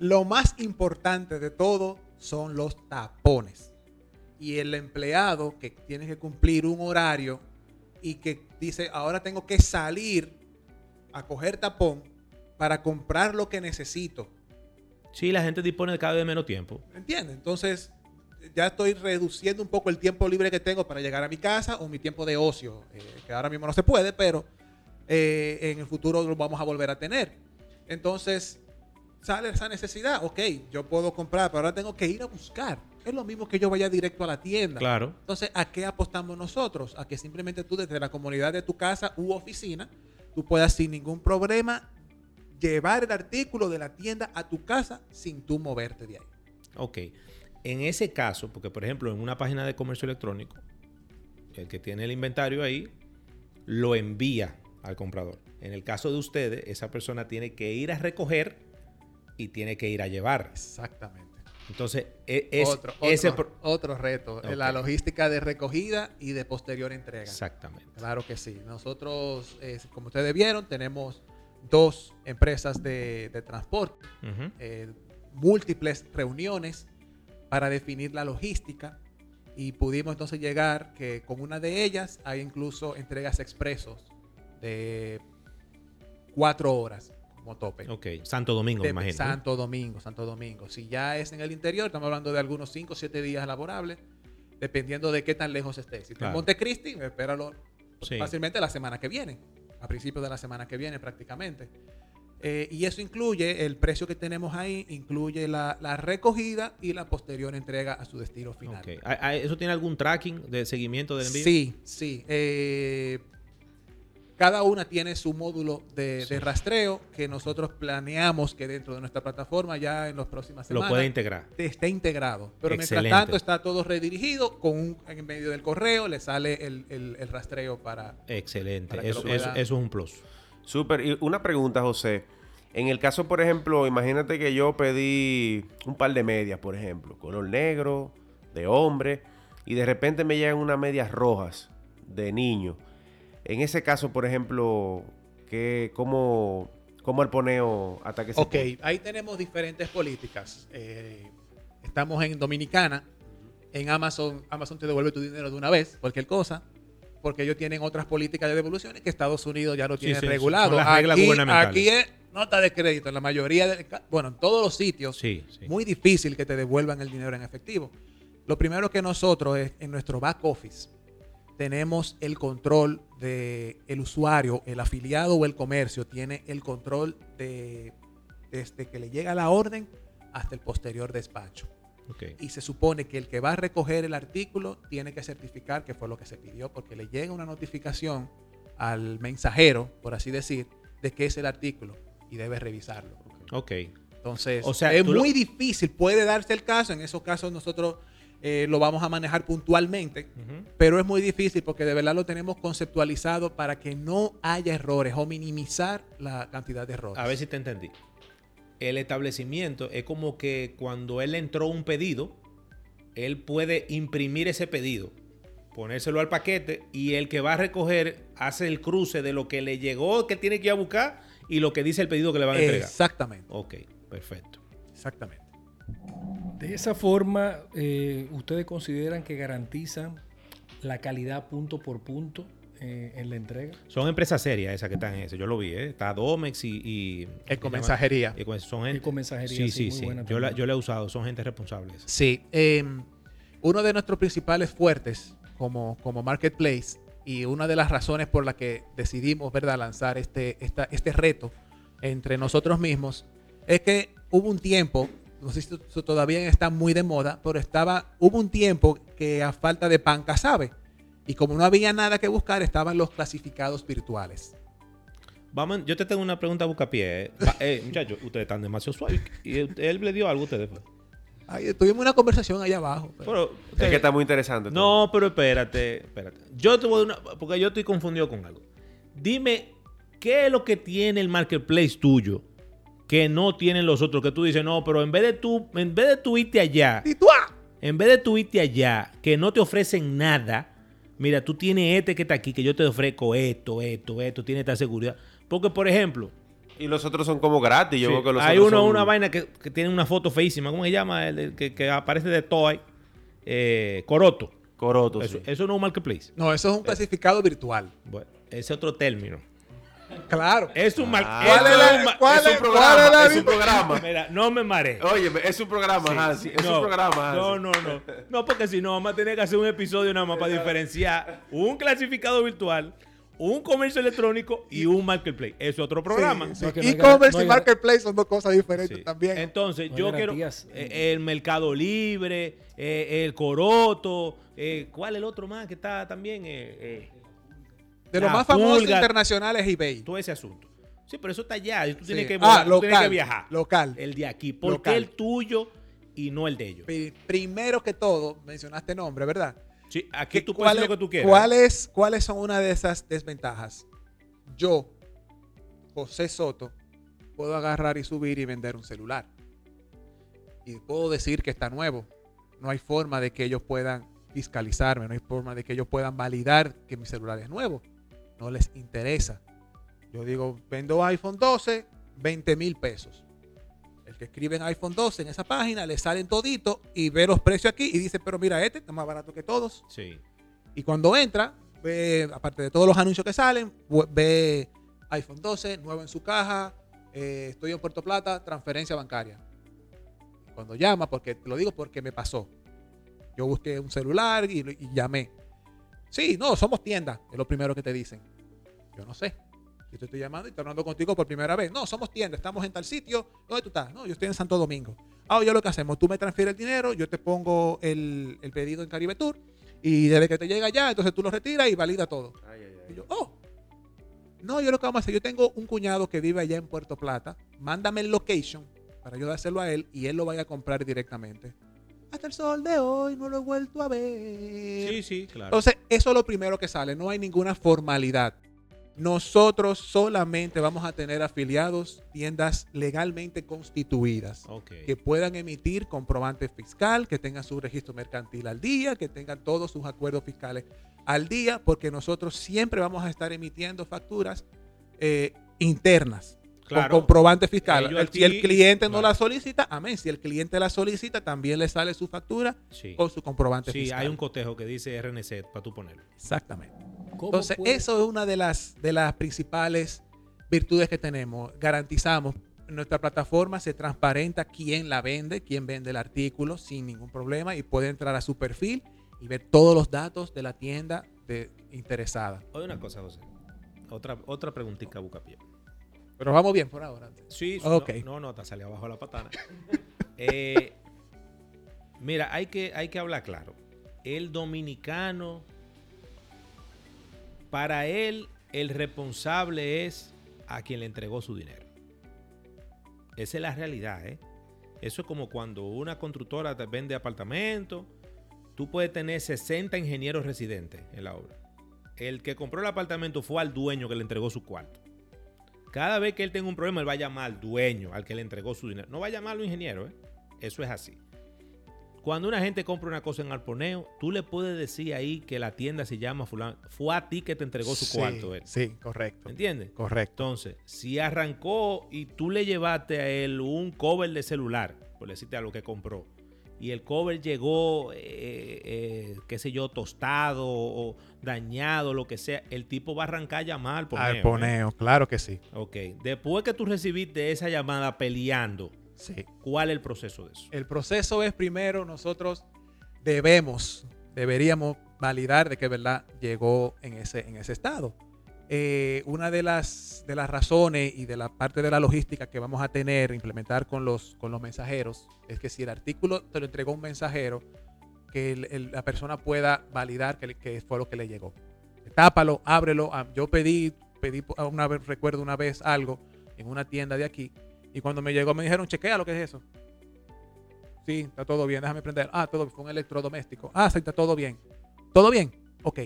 Lo más importante de todo son los tapones. Y el empleado que tiene que cumplir un horario y que dice, ahora tengo que salir a coger tapón para comprar lo que necesito. Sí, la gente dispone de cada vez menos tiempo. ¿Entiendes? Entonces, ya estoy reduciendo un poco el tiempo libre que tengo para llegar a mi casa o mi tiempo de ocio, eh, que ahora mismo no se puede, pero eh, en el futuro lo vamos a volver a tener. Entonces, sale esa necesidad. Ok, yo puedo comprar, pero ahora tengo que ir a buscar. Es lo mismo que yo vaya directo a la tienda. Claro. Entonces, ¿a qué apostamos nosotros? A que simplemente tú desde la comunidad de tu casa u oficina, tú puedas sin ningún problema llevar el artículo de la tienda a tu casa sin tú moverte de ahí. Ok. En ese caso, porque por ejemplo en una página de comercio electrónico, el que tiene el inventario ahí, lo envía al comprador. En el caso de ustedes, esa persona tiene que ir a recoger y tiene que ir a llevar. Exactamente. Entonces, e- es, otro, ese... otro, otro reto, eh, la Ok. logística de recogida y de posterior entrega. Exactamente. Claro que sí. Nosotros, eh, como ustedes vieron, tenemos dos empresas de, de transporte, eh, múltiples reuniones para definir la logística y pudimos entonces llegar que con una de ellas hay incluso entregas expresos de cuatro horas como tope. Ok, Santo Domingo, me imagino. ¿no? Santo Domingo, Santo Domingo. Si ya es en el interior, estamos hablando de algunos 5 o 7 días laborables, dependiendo de qué tan lejos estés. Si estás Claro. en Montecristi, espéralo Sí. fácilmente la semana que viene, a principios de la semana que viene prácticamente. Eh, y eso incluye, el precio que tenemos ahí, incluye la, la recogida y la posterior entrega a su destino final. Ok. ¿Hay- hay- ¿Eso tiene algún tracking de seguimiento del envío? Sí, sí. Eh, cada una tiene su módulo de, Sí. de rastreo que nosotros planeamos que dentro de nuestra plataforma ya en las próximas Lo semanas puede integrar. esté integrado. Pero Excelente. mientras tanto está todo redirigido, con un, en medio del correo le sale el, el- el rastreo para... Excelente. Para Eso, lo eso es un plus. Súper. Y una pregunta, José. En el caso, por ejemplo, imagínate que yo pedí un par de medias, por ejemplo, color negro, de hombre, y de repente me llegan unas medias rojas de niño. En ese caso, por ejemplo, ¿qué, cómo, ¿cómo arponeo hasta que se Ok, ahí tenemos diferentes políticas. Eh, estamos en Dominicana. En Amazon, Amazon te devuelve tu dinero de una vez, cualquier cosa. Porque ellos tienen otras políticas de devoluciones que Estados Unidos ya lo Sí, tiene sí, regulado. son las reglas aquí, gubernamentales. aquí es nota de crédito. En la mayoría de, bueno, en todos los sitios, Sí, sí. muy difícil que te devuelvan el dinero en efectivo. Lo primero que nosotros es en nuestro back office tenemos el control de el usuario, el afiliado o el comercio tiene el control de desde que le llega la orden hasta el posterior despacho. Y se supone que el que va a recoger el artículo tiene que certificar que fue lo que se pidió porque le llega una notificación al mensajero, por así decir, de que es el artículo y debe revisarlo. Ok. Entonces, O sea, es lo- muy difícil, puede darse el caso, en esos casos nosotros eh, lo vamos a manejar puntualmente, pero es muy difícil porque de verdad lo tenemos conceptualizado para que no haya errores o minimizar la cantidad de errores. A ver si te entendí. El establecimiento es como que cuando él entró un pedido, él puede imprimir ese pedido, ponérselo al paquete y el que va a recoger hace el cruce de lo que le llegó que tiene que ir a buscar y lo que dice el pedido que le van a entregar. Exactamente, Ok, perfecto. exactamente. De esa forma, eh, ¿ustedes consideran que garantizan la calidad punto por punto eh, en la entrega? Son empresas serias esas que están en eso. Yo lo vi, ¿eh? Está Domex y... y Ecomensajería. son gente, Ecomensajería, Sí, sí, sí, muy sí. buena Yo la, yo la he usado. Son gente responsable. esa. Sí, eh, uno de nuestros principales fuertes como, como marketplace y una de las razones por la que decidimos ¿verdad? lanzar este, esta- este reto entre nosotros mismos es que hubo un tiempo, no sé si todavía está muy de moda, pero estaba, hubo un tiempo que a falta de panca sabe. Y como no había nada que buscar, estaban los clasificados virtuales. Vamos, yo te tengo una pregunta a buscapié. Eh. Eh, muchachos, ustedes están demasiado suaves. ¿Y él, le dio algo a ustedes? pues? Ahí, tuvimos una conversación allá abajo. pero- Pero, Es que está muy interesante. todo. No, pero espérate, espérate. Yo te voy a dar una... Porque yo estoy confundido con algo. Dime, ¿qué es lo que tiene el marketplace tuyo que no tienen los otros? Que tú dices, no, pero en vez de tú, en vez de tú irte allá, ¡Y tú, ah! en vez de tú irte allá, que no te ofrecen nada, mira, tú tienes este que está aquí, que yo te ofrezco esto, esto, esto, tiene esta seguridad. Porque, por ejemplo, Y los otros son como gratis. Yo Sí. veo que los Hay otros uno, son- una vaina que, que tiene una foto feísima. ¿Cómo se llama? El, el que, que aparece de Toy. Eh, Coroto. Eso, sí. eso no es un marketplace. No, eso es un clasificado virtual. Bueno, ese otro término. Claro. Es un Ah. ¿Cuál es la- cuál es un programa, cuál es la es un programa. Mira, no me marees. Oye, es un programa, Hansi. Es un programa, no, Hansi. no, no. No, porque si no, vamos a tener que hacer un episodio nada más para diferenciar un clasificado virtual, un comercio electrónico y un marketplace. Es otro programa. Sí, sí. No, no E-commerce no y marketplace son dos cosas diferentes Sí. también. Entonces, No yo quiero eh, el Mercado Libre, eh, el Coroto, eh, ¿cuál es el otro más que está también? De los más famosos internacionales es eBay. todo ese asunto. Sí, pero eso está allá. y Tú Sí. tienes que, Ah, tú local, tienes que viajar. local. El de aquí. ¿Por Local. qué el tuyo y no el de ellos? Pri- Primero que todo, mencionaste nombre, ¿verdad? Sí, aquí ¿Qué- tú puedes lo que tú quieras. ¿cuáles, ¿Cuáles son una de esas desventajas? Yo, José Soto, puedo agarrar y subir y vender un celular. Y puedo decir que está nuevo. No hay forma de que ellos puedan fiscalizarme, no hay forma de que ellos puedan validar que mi celular es nuevo. No les interesa. Yo digo, vendo iPhone 12, 20 mil pesos. El que escribe en iPhone 12 en esa página le salen todito y ve los precios aquí y dice, pero mira, este está más barato que todos. Sí. Y cuando entra, ve, aparte de todos los anuncios que salen, ve iPhone 12, nuevo en su caja, eh, estoy en Puerto Plata, transferencia bancaria. Cuando llama, porque te lo digo porque me pasó. Yo busqué un celular y, y llamé. Sí, no, somos tienda, es lo primero que te dicen. Yo no sé. Yo te estoy llamando y estoy hablando contigo por primera vez. No, somos tienda, estamos en tal sitio. ¿Dónde tú estás? No, yo estoy en Santo Domingo. Ah, yo lo que hacemos, tú me transfieres el dinero, yo te pongo el, el pedido en Caribe Tour y desde que te llega ya, entonces tú lo retiras y valida todo. Y yo, oh, no, yo lo que vamos a hacer, yo tengo un cuñado que vive allá en Puerto Plata, mándame el location para yo dárselo a él y él lo vaya a comprar directamente. Hasta el sol de hoy no lo he vuelto a ver. Sí, sí, claro. Entonces, eso es lo primero que sale, no hay ninguna formalidad. Nosotros solamente vamos a tener afiliados tiendas legalmente constituidas que puedan emitir comprobante fiscal, que tengan su registro mercantil al día, que tengan todos sus acuerdos fiscales al día, porque nosotros siempre vamos a estar emitiendo facturas eh, internas Claro. con comprobante fiscal. El- si el cliente no la solicita, amén. Si el cliente la solicita, también le sale su factura Sí. con su comprobante Sí, fiscal. hay un cotejo que dice RNC para tú ponerlo. Exactamente. ¿Cómo Entonces, puede- eso es una de las, de las principales virtudes que tenemos. Garantizamos, nuestra plataforma se transparenta quién la vende, quién vende el artículo sin ningún problema y puede entrar a su perfil y ver todos los datos de la tienda de, interesada. Oye, una cosa, José. Otra, otra preguntita, Bucapié. Pero vamos bien por ahora. Sí, sí, Ok. no, no, te salió abajo la patana. Eh, mira, hay que, hay que hablar claro. El dominicano, para él, el responsable es a quien le entregó su dinero. Esa es la realidad, ¿eh? Eso es como cuando una constructora te vende apartamentos. Tú puedes tener 60 ingenieros residentes en la obra. El que compró el apartamento fue al dueño que le entregó su cuarto. Cada vez que él tenga un problema, él va a llamar al dueño, al que le entregó su dinero. No va a llamar a los ingenieros, ¿eh? Eso es así. Cuando una gente compra una cosa en Arponeo, tú le puedes decir ahí que la tienda se llama fulano. Fue a ti que te entregó su Sí, cuarto. él. Sí, correcto. ¿Me entiendes? Correcto. Entonces, si arrancó y tú le llevaste a él un cover de celular, por decirte a lo que compró, y el cover llegó, eh, eh, qué sé yo, tostado o dañado, lo que sea, el tipo va a arrancar a llamar al poneo. Al ¿eh? poneo, claro que sí. Ok. Después que tú recibiste esa llamada peleando, Sí. ¿cuál es el proceso de eso? El proceso es primero nosotros debemos, deberíamos validar de que verdad llegó en ese, en ese estado. Eh, una de las, de las razones y de la parte de la logística que vamos a tener, implementar con los, con los mensajeros, es que si el artículo te lo entregó un mensajero, que la persona pueda validar que, que fue lo que le llegó. Tápalo, ábrelo. Ah, Yo pedí, pedí vez, recuerdo una vez algo en una tienda de aquí, y cuando me llegó me dijeron, chequea lo que es eso. Sí, está todo bien, déjame prender. Ah, todo fue un electrodoméstico. Ah, sí, está todo bien. ¿Todo bien? Ok.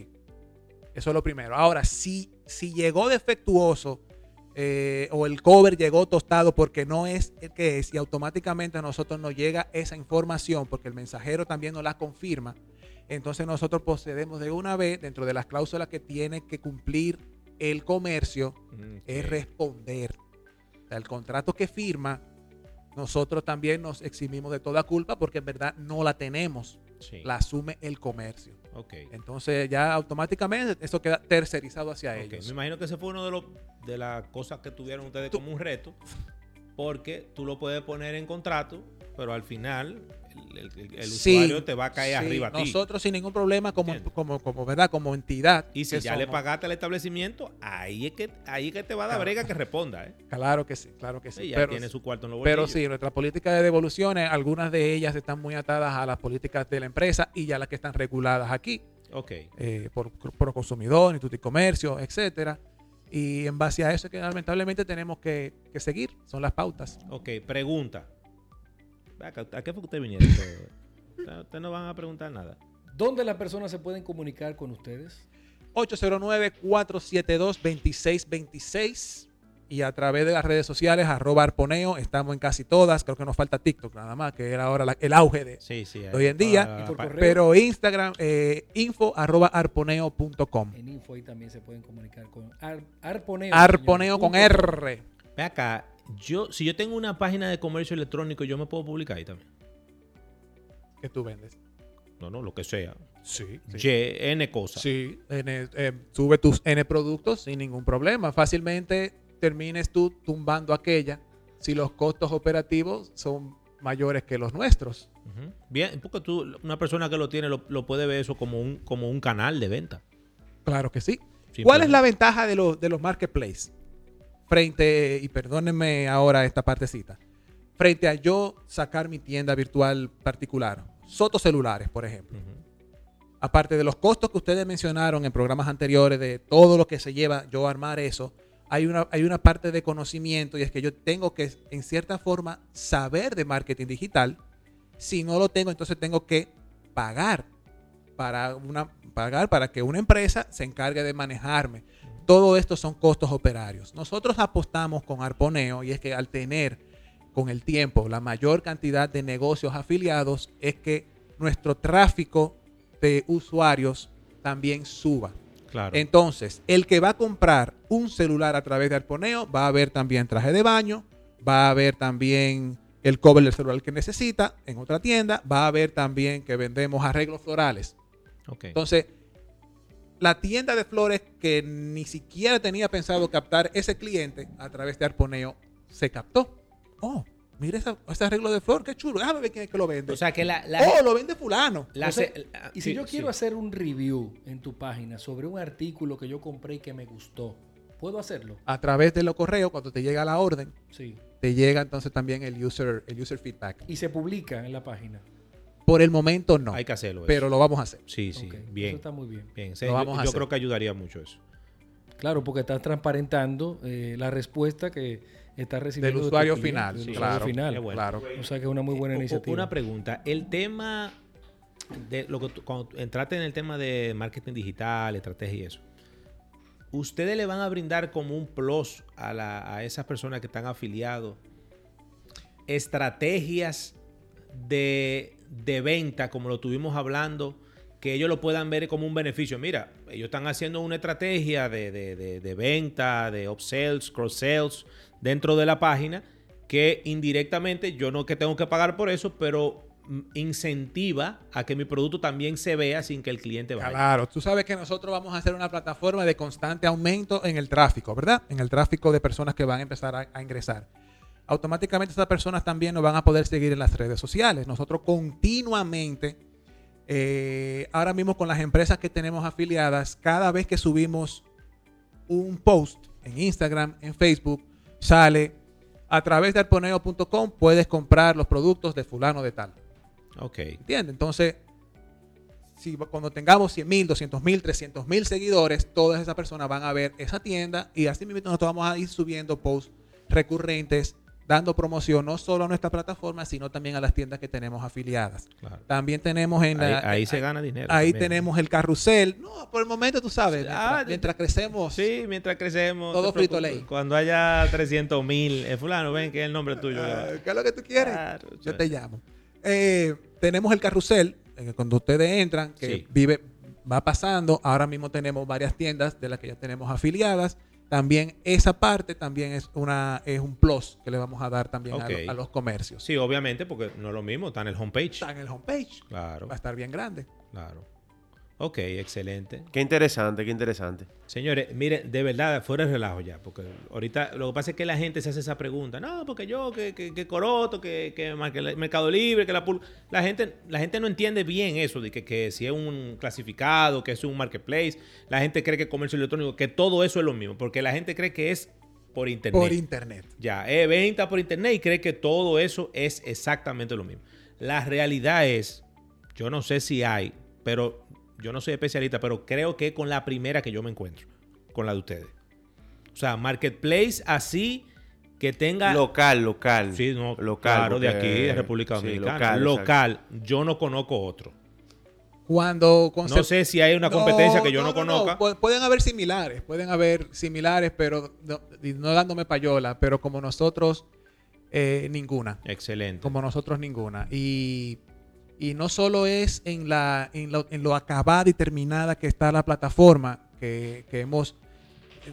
Eso es lo primero. Ahora, si, si llegó defectuoso eh, o el cover llegó tostado porque no es el que es y automáticamente a nosotros nos llega esa información porque el mensajero también nos la confirma, entonces nosotros procedemos de una vez dentro de las cláusulas que tiene que cumplir el comercio Mm, es responder. O sea, el contrato que firma, nosotros también nos eximimos de toda culpa porque en verdad no la tenemos, Sí. la asume el comercio. Entonces ya automáticamente eso queda tercerizado hacia Ok, ellos. Me imagino que ese fue uno de, los, de las cosas que tuvieron ustedes Tú- como un reto, porque tú lo puedes poner en contrato, pero al final el, el- el- el Sí, usuario te va a caer sí, arriba a ti. Nosotros sin ningún problema como, como, como, ¿verdad? como entidad. Y si ya le pagaste al establecimiento, ahí es que, ahí es que te va a dar Claro. brega que responda. ¿eh? Claro que sí, claro que sí. Sí, ya pero, tiene su cuarto en los pero sí, nuestra política de devoluciones, algunas de ellas están muy atadas a las políticas de la empresa y ya las que están reguladas aquí. Ok. eh, por, por consumidor, Instituto de Comercio, etcétera. Y en base a eso es que lamentablemente tenemos que, que seguir, son las pautas. Ok, pregunta. ¿A qué fue que ustedes vinieron? Ustedes- Ustedes no van a preguntar nada. ¿Dónde las personas se pueden comunicar con ustedes? 809-472-2626 y a través de las redes sociales, arroba arponeo, estamos en casi todas, creo que nos falta TikTok nada más, que era ahora la- el auge de... Sí, sí. Hoy en día, ah, y por pa- correo. Pero Instagram, eh, info arroba arponeo.com. En info ahí también se pueden comunicar con Ar- Arponeo. Arponeo con señor. R. Ve acá, yo, si yo tengo una página de comercio electrónico, yo me puedo publicar ahí también. que tú vendes. no, no, lo que sea. Sí. Y, N cosas. Sí, N- eh, sube tus N productos sin ningún problema. Fácilmente termines tú tumbando aquella si los costos operativos son mayores que los nuestros. Bien, porque tú, una persona que lo tiene, lo, lo puede ver eso como un, como un canal de venta. Claro que sí. ¿Cuál es la ventaja de los, de los marketplaces? Frente, y perdónenme ahora esta partecita, frente a yo sacar mi tienda virtual particular, Soto Celulares, por ejemplo. Aparte de los costos que ustedes mencionaron en programas anteriores, de todo lo que se lleva yo a armar eso, hay una, hay una parte de conocimiento y es que yo tengo que, en cierta forma, saber de marketing digital. Si no lo tengo, entonces tengo que pagar para, una, pagar para que una empresa se encargue de manejarme. Todo esto son costos operarios. Nosotros apostamos con Arponeo y es que al tener con el tiempo la mayor cantidad de negocios afiliados es que nuestro tráfico de usuarios también suba. Claro. Entonces, el que va a comprar un celular a través de Arponeo va a ver también traje de baño, va a ver también el cover del celular que necesita en otra tienda, va a ver también que vendemos arreglos florales. Ok. Entonces, la tienda de flores que ni siquiera tenía pensado captar ese cliente a través de Arponeo se captó. Oh, mira esa- ese arreglo de flor, qué chulo. Déjame ver quién es que lo vende. o sea que la... la- oh, lo vende fulano. la- O sea, se- Y si sí, yo quiero sí. hacer un review en tu página sobre un artículo que yo compré y que me gustó, ¿puedo hacerlo? A través de los correos, cuando te llega la orden, Sí. te llega entonces también el user, el user feedback. Y se publica en la página. Por el momento no, Hay que hacerlo. eso. pero lo vamos a hacer. Sí, sí. Bien. Eso está muy bien. Bien. Sí, Lo yo- vamos a yo creo que ayudaría mucho eso. Claro, porque estás transparentando eh, la respuesta que está recibiendo de tu usuario cliente, final, del sí, usuario claro, final. bueno. Claro. O sea que es una muy buena Eh, iniciativa. Una pregunta. El tema de lo que tú- cuando entraste en el tema de marketing digital, estrategia y eso, ¿ustedes le van a brindar como un plus a, la- a esas personas que están afiliados estrategias de, de venta, como lo tuvimos hablando, que ellos lo puedan ver como un beneficio? Mira, ellos están haciendo una estrategia de, de- de- de venta, de upsells, cross sales dentro de la página que indirectamente yo no que tengo que pagar por eso, pero mm, incentiva a que mi producto también se vea sin que el cliente vaya. Claro, tú sabes que nosotros vamos a hacer una plataforma de constante aumento en el tráfico, ¿verdad? En el tráfico de personas que van a empezar a ingresar. Automáticamente estas personas también nos van a poder seguir en las redes sociales. Nosotros continuamente, eh, ahora mismo con las empresas que tenemos afiliadas, cada vez que subimos un post en Instagram, en Facebook, sale a través de arponeo.com puedes comprar los productos de fulano de tal. Ok. ¿Entiendes? Entonces, si cuando tengamos 100 mil, 200 mil, 300 mil seguidores, todas esas personas van a ver esa tienda y así mismo nosotros vamos a ir subiendo posts recurrentes, dando promoción no solo a nuestra plataforma, sino también a las tiendas que tenemos afiliadas. Claro. También tenemos en la- ahí se gana dinero. ahí también. tenemos el carrusel. No, por el momento tú sabes, Ah, mientras, mientras crecemos. Sí, mientras crecemos. Todo frito ley. Cuando haya 300 mil, eh, fulano, ven que es el nombre tuyo. Ah, ¿Qué es lo que tú quieres? Claro, Yo te llamo. Eh, tenemos el carrusel, en el- cuando ustedes entran, que Sí. vive, va pasando. Ahora mismo tenemos varias tiendas de las que ya tenemos afiliadas. También esa parte también es una es un plus que le vamos a dar también a lo- a, los comercios. Sí, obviamente, porque no es lo mismo, está en el homepage. Está en el homepage. Claro, Va a estar bien grande. claro. Ok, excelente. Qué interesante, qué interesante. Señores, miren, de verdad, fuera de relajo ya, porque ahorita lo que pasa es que la gente se hace esa pregunta, no, porque yo, que, que, que Coroto, que, que Mercado Libre, que la Pul... La gente, la gente no entiende bien eso, de que, que si es un clasificado, que es un marketplace, la gente cree que comercio electrónico, que todo eso es lo mismo, porque la gente cree que es por internet. Por internet. Ya, es venta por internet y cree que todo eso es exactamente lo mismo. La realidad es, yo no sé si hay, pero yo no soy especialista, pero creo que con la primera que yo me encuentro, con la de ustedes. O sea, marketplace así que tenga... Local, local. Sí, no, local. claro, de aquí, de República sí, Dominicana. local, Local, yo no conozco otro. Cuando No sé si hay una competencia que yo no, no, conozca. Pu- Pueden haber similares, pueden haber similares, pero no dándome payola, pero como nosotros, eh, ninguna. Excelente. Como nosotros, ninguna. Y, y no solo es en, la, en, lo, en lo acabada y terminada que está la plataforma, que, que hemos.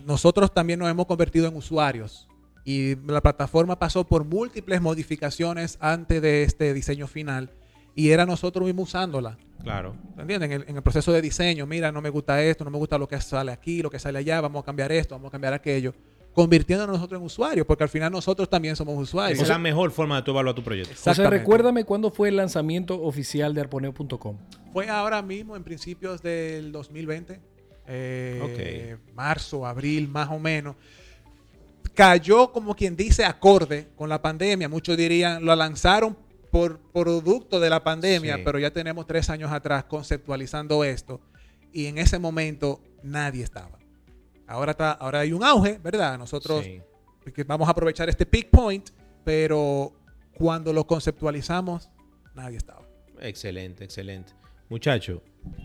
Nosotros también nos hemos convertido en usuarios. Y la plataforma pasó por múltiples modificaciones antes de este diseño final. y era nosotros mismos usándola. Claro. ¿Entiendes? En el, en el proceso de diseño, mira, no me gusta esto, no me gusta lo que sale aquí, lo que sale allá, vamos a cambiar esto, vamos a cambiar aquello, convirtiéndonos nosotros en usuarios, porque al final nosotros también somos usuarios. Esa es la mejor forma de tú evaluar tu proyecto. José, Exactamente. recuérdame cuándo fue el lanzamiento oficial de arponeo.com. Fue ahora mismo, en principios del 2020, eh, marzo, abril, más o menos. Cayó, como quien dice, acorde con la pandemia. Muchos dirían, lo lanzaron por producto de la pandemia, Sí. pero ya tenemos tres años atrás conceptualizando esto. Y en ese momento nadie estaba. Ahora, está, ahora hay un auge, ¿verdad? Nosotros Sí. que vamos a aprovechar este peak point, pero cuando lo conceptualizamos, nadie estaba. Excelente, excelente. Muchachos,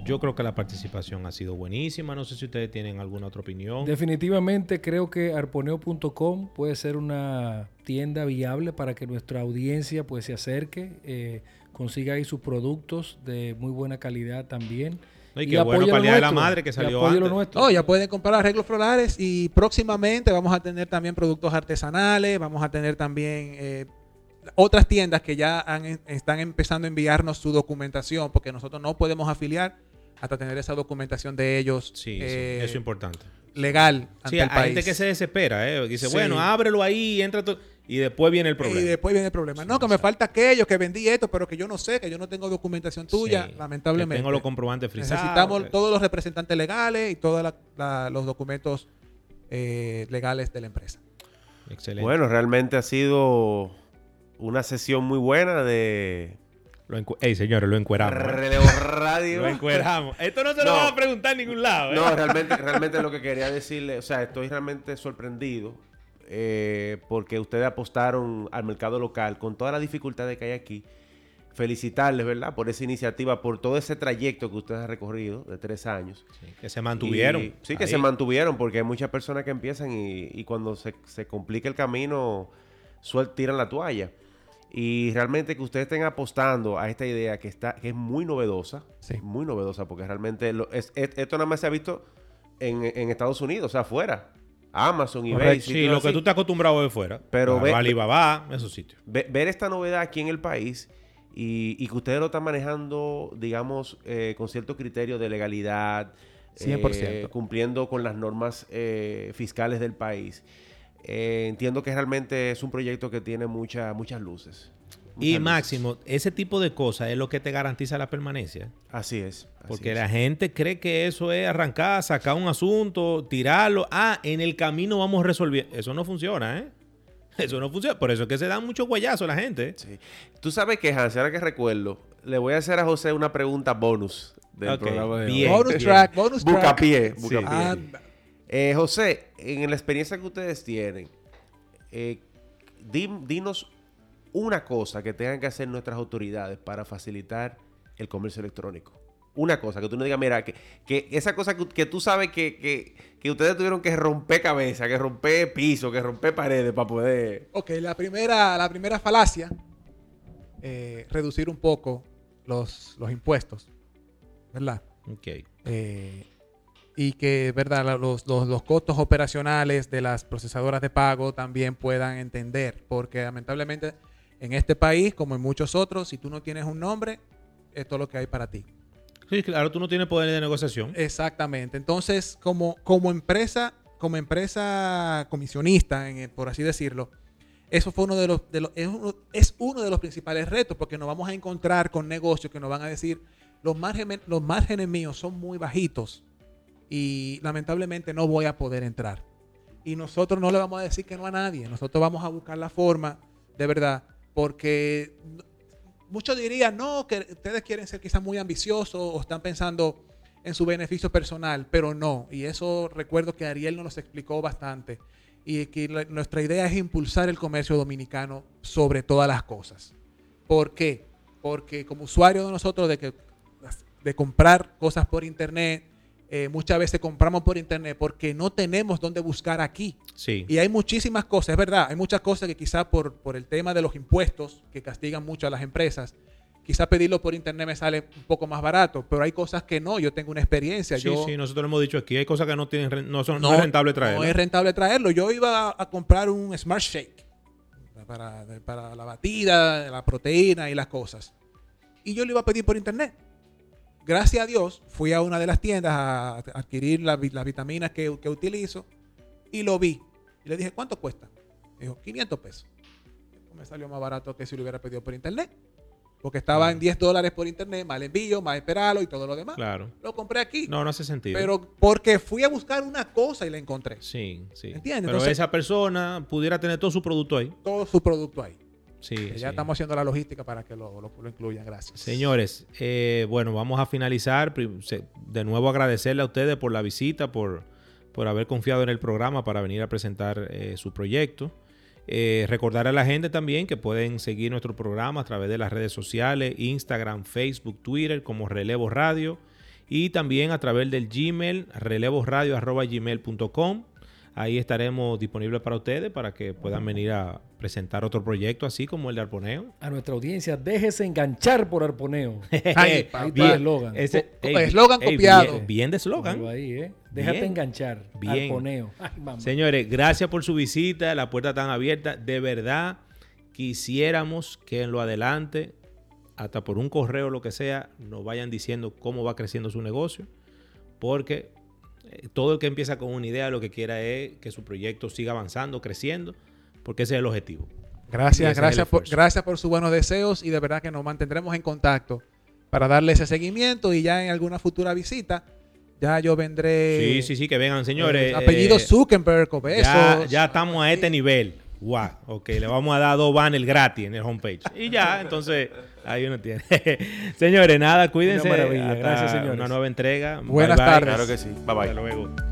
yo creo que la participación ha sido buenísima. No sé si ustedes tienen alguna otra opinión. Definitivamente creo que arponeo.com puede ser una tienda viable para que nuestra audiencia pues se acerque, eh, consiga ahí sus productos de muy buena calidad también. No, y qué bueno para de la Madre que y salió antes. nuestro. Oh, ya pueden comprar arreglos florales y próximamente vamos a tener también productos artesanales, vamos a tener también eh, otras tiendas que ya han- están empezando a enviarnos su documentación, porque nosotros no podemos afiliar hasta tener esa documentación de ellos Sí, eh, sí, eso es importante. legal ante Sí, el hay país. gente que se desespera, ¿eh? Dice, Sí. bueno, ábrelo ahí, entra todo. Y después viene el problema. Y después viene el problema. No, que me falta aquello, que vendí esto, pero que yo no sé, que yo no tengo documentación tuya, Sí, lamentablemente. que tengo los comprobantes frisados. Necesitamos que- todos los representantes legales y todos los documentos eh, legales de la empresa. Excelente. Bueno, realmente ha sido una sesión muy buena de Lo Ey, señores, lo encueramos. ¿eh? Relevo Radio. Lo encueramos. Esto no se lo No. van a preguntar en ningún lado. ¿eh? No, realmente, realmente lo que quería decirle, o sea, estoy realmente sorprendido eh, porque ustedes apostaron al mercado local con todas las dificultades que hay aquí. Felicitarles, ¿verdad? Por esa iniciativa, por todo ese trayecto que ustedes han recorrido de tres años. Sí, que se mantuvieron. Y- sí, que ahí. se mantuvieron porque hay muchas personas que empiezan y, y cuando se, se complica el camino, suel- tiran la toalla. Y realmente que ustedes estén apostando a esta idea que está que es muy novedosa, Sí. muy novedosa, porque realmente lo- es- es- esto nada más se ha visto en, en Estados Unidos, o sea, afuera. Amazon, eBay. Sí, lo que tú estás acostumbrado a ver fuera. Pero Claro, ve- Alibaba, esos sitios. Ve- ver esta novedad aquí en el país y, y que ustedes lo están manejando, digamos, eh, con cierto criterio de legalidad, 100%. eh, cumpliendo con las normas eh, fiscales del país. Eh, entiendo que realmente es un proyecto que tiene mucha, muchas luces. Y Máximo, ese tipo de cosas es lo que te garantiza la permanencia. Así es. así Porque es. la gente cree que eso es arrancar, sacar un asunto, tirarlo. Ah, en el camino vamos a resolver. Eso no funciona, ¿eh? Eso no funciona. Por eso es que se dan muchos guayazos la gente. Sí. Tú sabes que, Hans, ahora que recuerdo, le voy a hacer a José una pregunta bonus del programa de hoy. bien. bonus track, bonus track. Bucapié, Sí. Anda. Eh, José, en la experiencia que ustedes tienen, eh, di- dinos una cosa que tengan que hacer nuestras autoridades para facilitar el comercio electrónico. Una cosa, que tú no digas, mira, que, que esa cosa que, que tú sabes que, que- que ustedes tuvieron que romper cabeza, que romper piso, que romper paredes para poder... Ok, la primera, la primera falacia, eh, reducir un poco los, los impuestos, ¿verdad? Ok. Eh, y que, ¿verdad? Los, los- los costos operacionales de las procesadoras de pago también puedan entender, porque lamentablemente en este país, como en muchos otros, si tú no tienes un nombre, esto es lo que hay para ti. Sí, claro, tú no tienes poder de negociación. Exactamente. Entonces, como, como empresa, como empresa comisionista, en- por así decirlo, eso fue uno de los, de los- es, uno, es uno de los principales retos, porque nos vamos a encontrar con negocios que nos van a decir, los márgenes, los márgenes míos son muy bajitos y lamentablemente no voy a poder entrar. Y nosotros no le vamos a decir que no a nadie, nosotros vamos a buscar la forma, de verdad, porque muchos dirían, no, que ustedes quieren ser quizás muy ambiciosos o están pensando en su beneficio personal, pero no. Y eso recuerdo que Ariel nos lo explicó bastante. Y que nuestra idea es impulsar el comercio dominicano sobre todas las cosas. ¿Por qué? Porque como usuario de nosotros de, que, de comprar cosas por internet, eh, muchas veces compramos por internet porque no tenemos dónde buscar aquí. Sí. Y hay muchísimas cosas, es verdad, hay muchas cosas que quizá por, por el tema de los impuestos que castigan mucho a las empresas, quizá pedirlo por internet me sale un poco más barato, pero hay cosas que no, yo tengo una experiencia. Sí, yo, sí, nosotros lo hemos dicho aquí. Hay cosas que no tienen no son no, es rentable traer. No es rentable traerlo. Yo iba a, a comprar un Smart Shake para, para la batida, la proteína y las cosas. y yo lo iba a pedir por internet. Gracias a Dios, fui a una de las tiendas a adquirir la las vitaminas que, que utilizo y lo vi. Y le dije, ¿cuánto cuesta? Me dijo, 500 pesos. Me salió más barato que si lo hubiera pedido por internet. Porque estaba en 10 dólares por internet, el envío, más esperarlo y todo lo demás. Claro. Lo compré aquí. No, no hace sentido. pero porque fui a buscar una cosa y la encontré. Sí, sí. ¿Entiendes? Pero Entonces- esa persona pudiera tener todo su producto ahí. Todo su producto ahí. Sí, Que sí. Ya estamos haciendo la logística para que lo, lo- lo incluyan. Gracias. Señores, eh, bueno, vamos a finalizar. De nuevo agradecerle a ustedes por la visita, por, por haber confiado en el programa para venir a presentar eh, su proyecto. Eh, recordar a la gente también que pueden seguir nuestro programa a través de las redes sociales, Instagram, Facebook, Twitter, como Relevo Radio. Y también a través del Gmail, relevosradio.gmail.com. Ahí estaremos disponibles para ustedes para que puedan venir a presentar otro proyecto así como el de Arponeo. A nuestra audiencia, déjese enganchar por arponeo. Ay. Ahí el eslogan. Ese- Co- ey, eslogan ey, copiado. Bien, bien de eslogan. Ahí, ¿eh? Déjate Bien. enganchar. Bien. Arponeo. Ay. Señores, gracias por su visita. La puerta tan abierta. De verdad, quisiéramos que en lo adelante, hasta por un correo o lo que sea, nos vayan diciendo cómo va creciendo su negocio. Porque eh, todo el que empieza con una idea lo que quiera es que su proyecto siga avanzando, creciendo, porque ese es el objetivo. Gracias, gracias por, gracias por sus buenos deseos y de verdad que nos mantendremos en contacto para darle ese seguimiento y ya en alguna futura visita ya yo vendré. sí, sí, sí, que vengan, señores. eh, apellido eh, Zuckerberg o besos. Ya, ya estamos a este nivel. Guau, ok, le vamos a dar dos banners gratis en el homepage. Y ya, entonces, ahí uno tiene. señores, nada, cuídense. Una maravilla. Hasta Gracias, señores. Una nueva entrega. Buenas Bye, bye. tardes. Claro que sí. Bye bye. Hasta luego.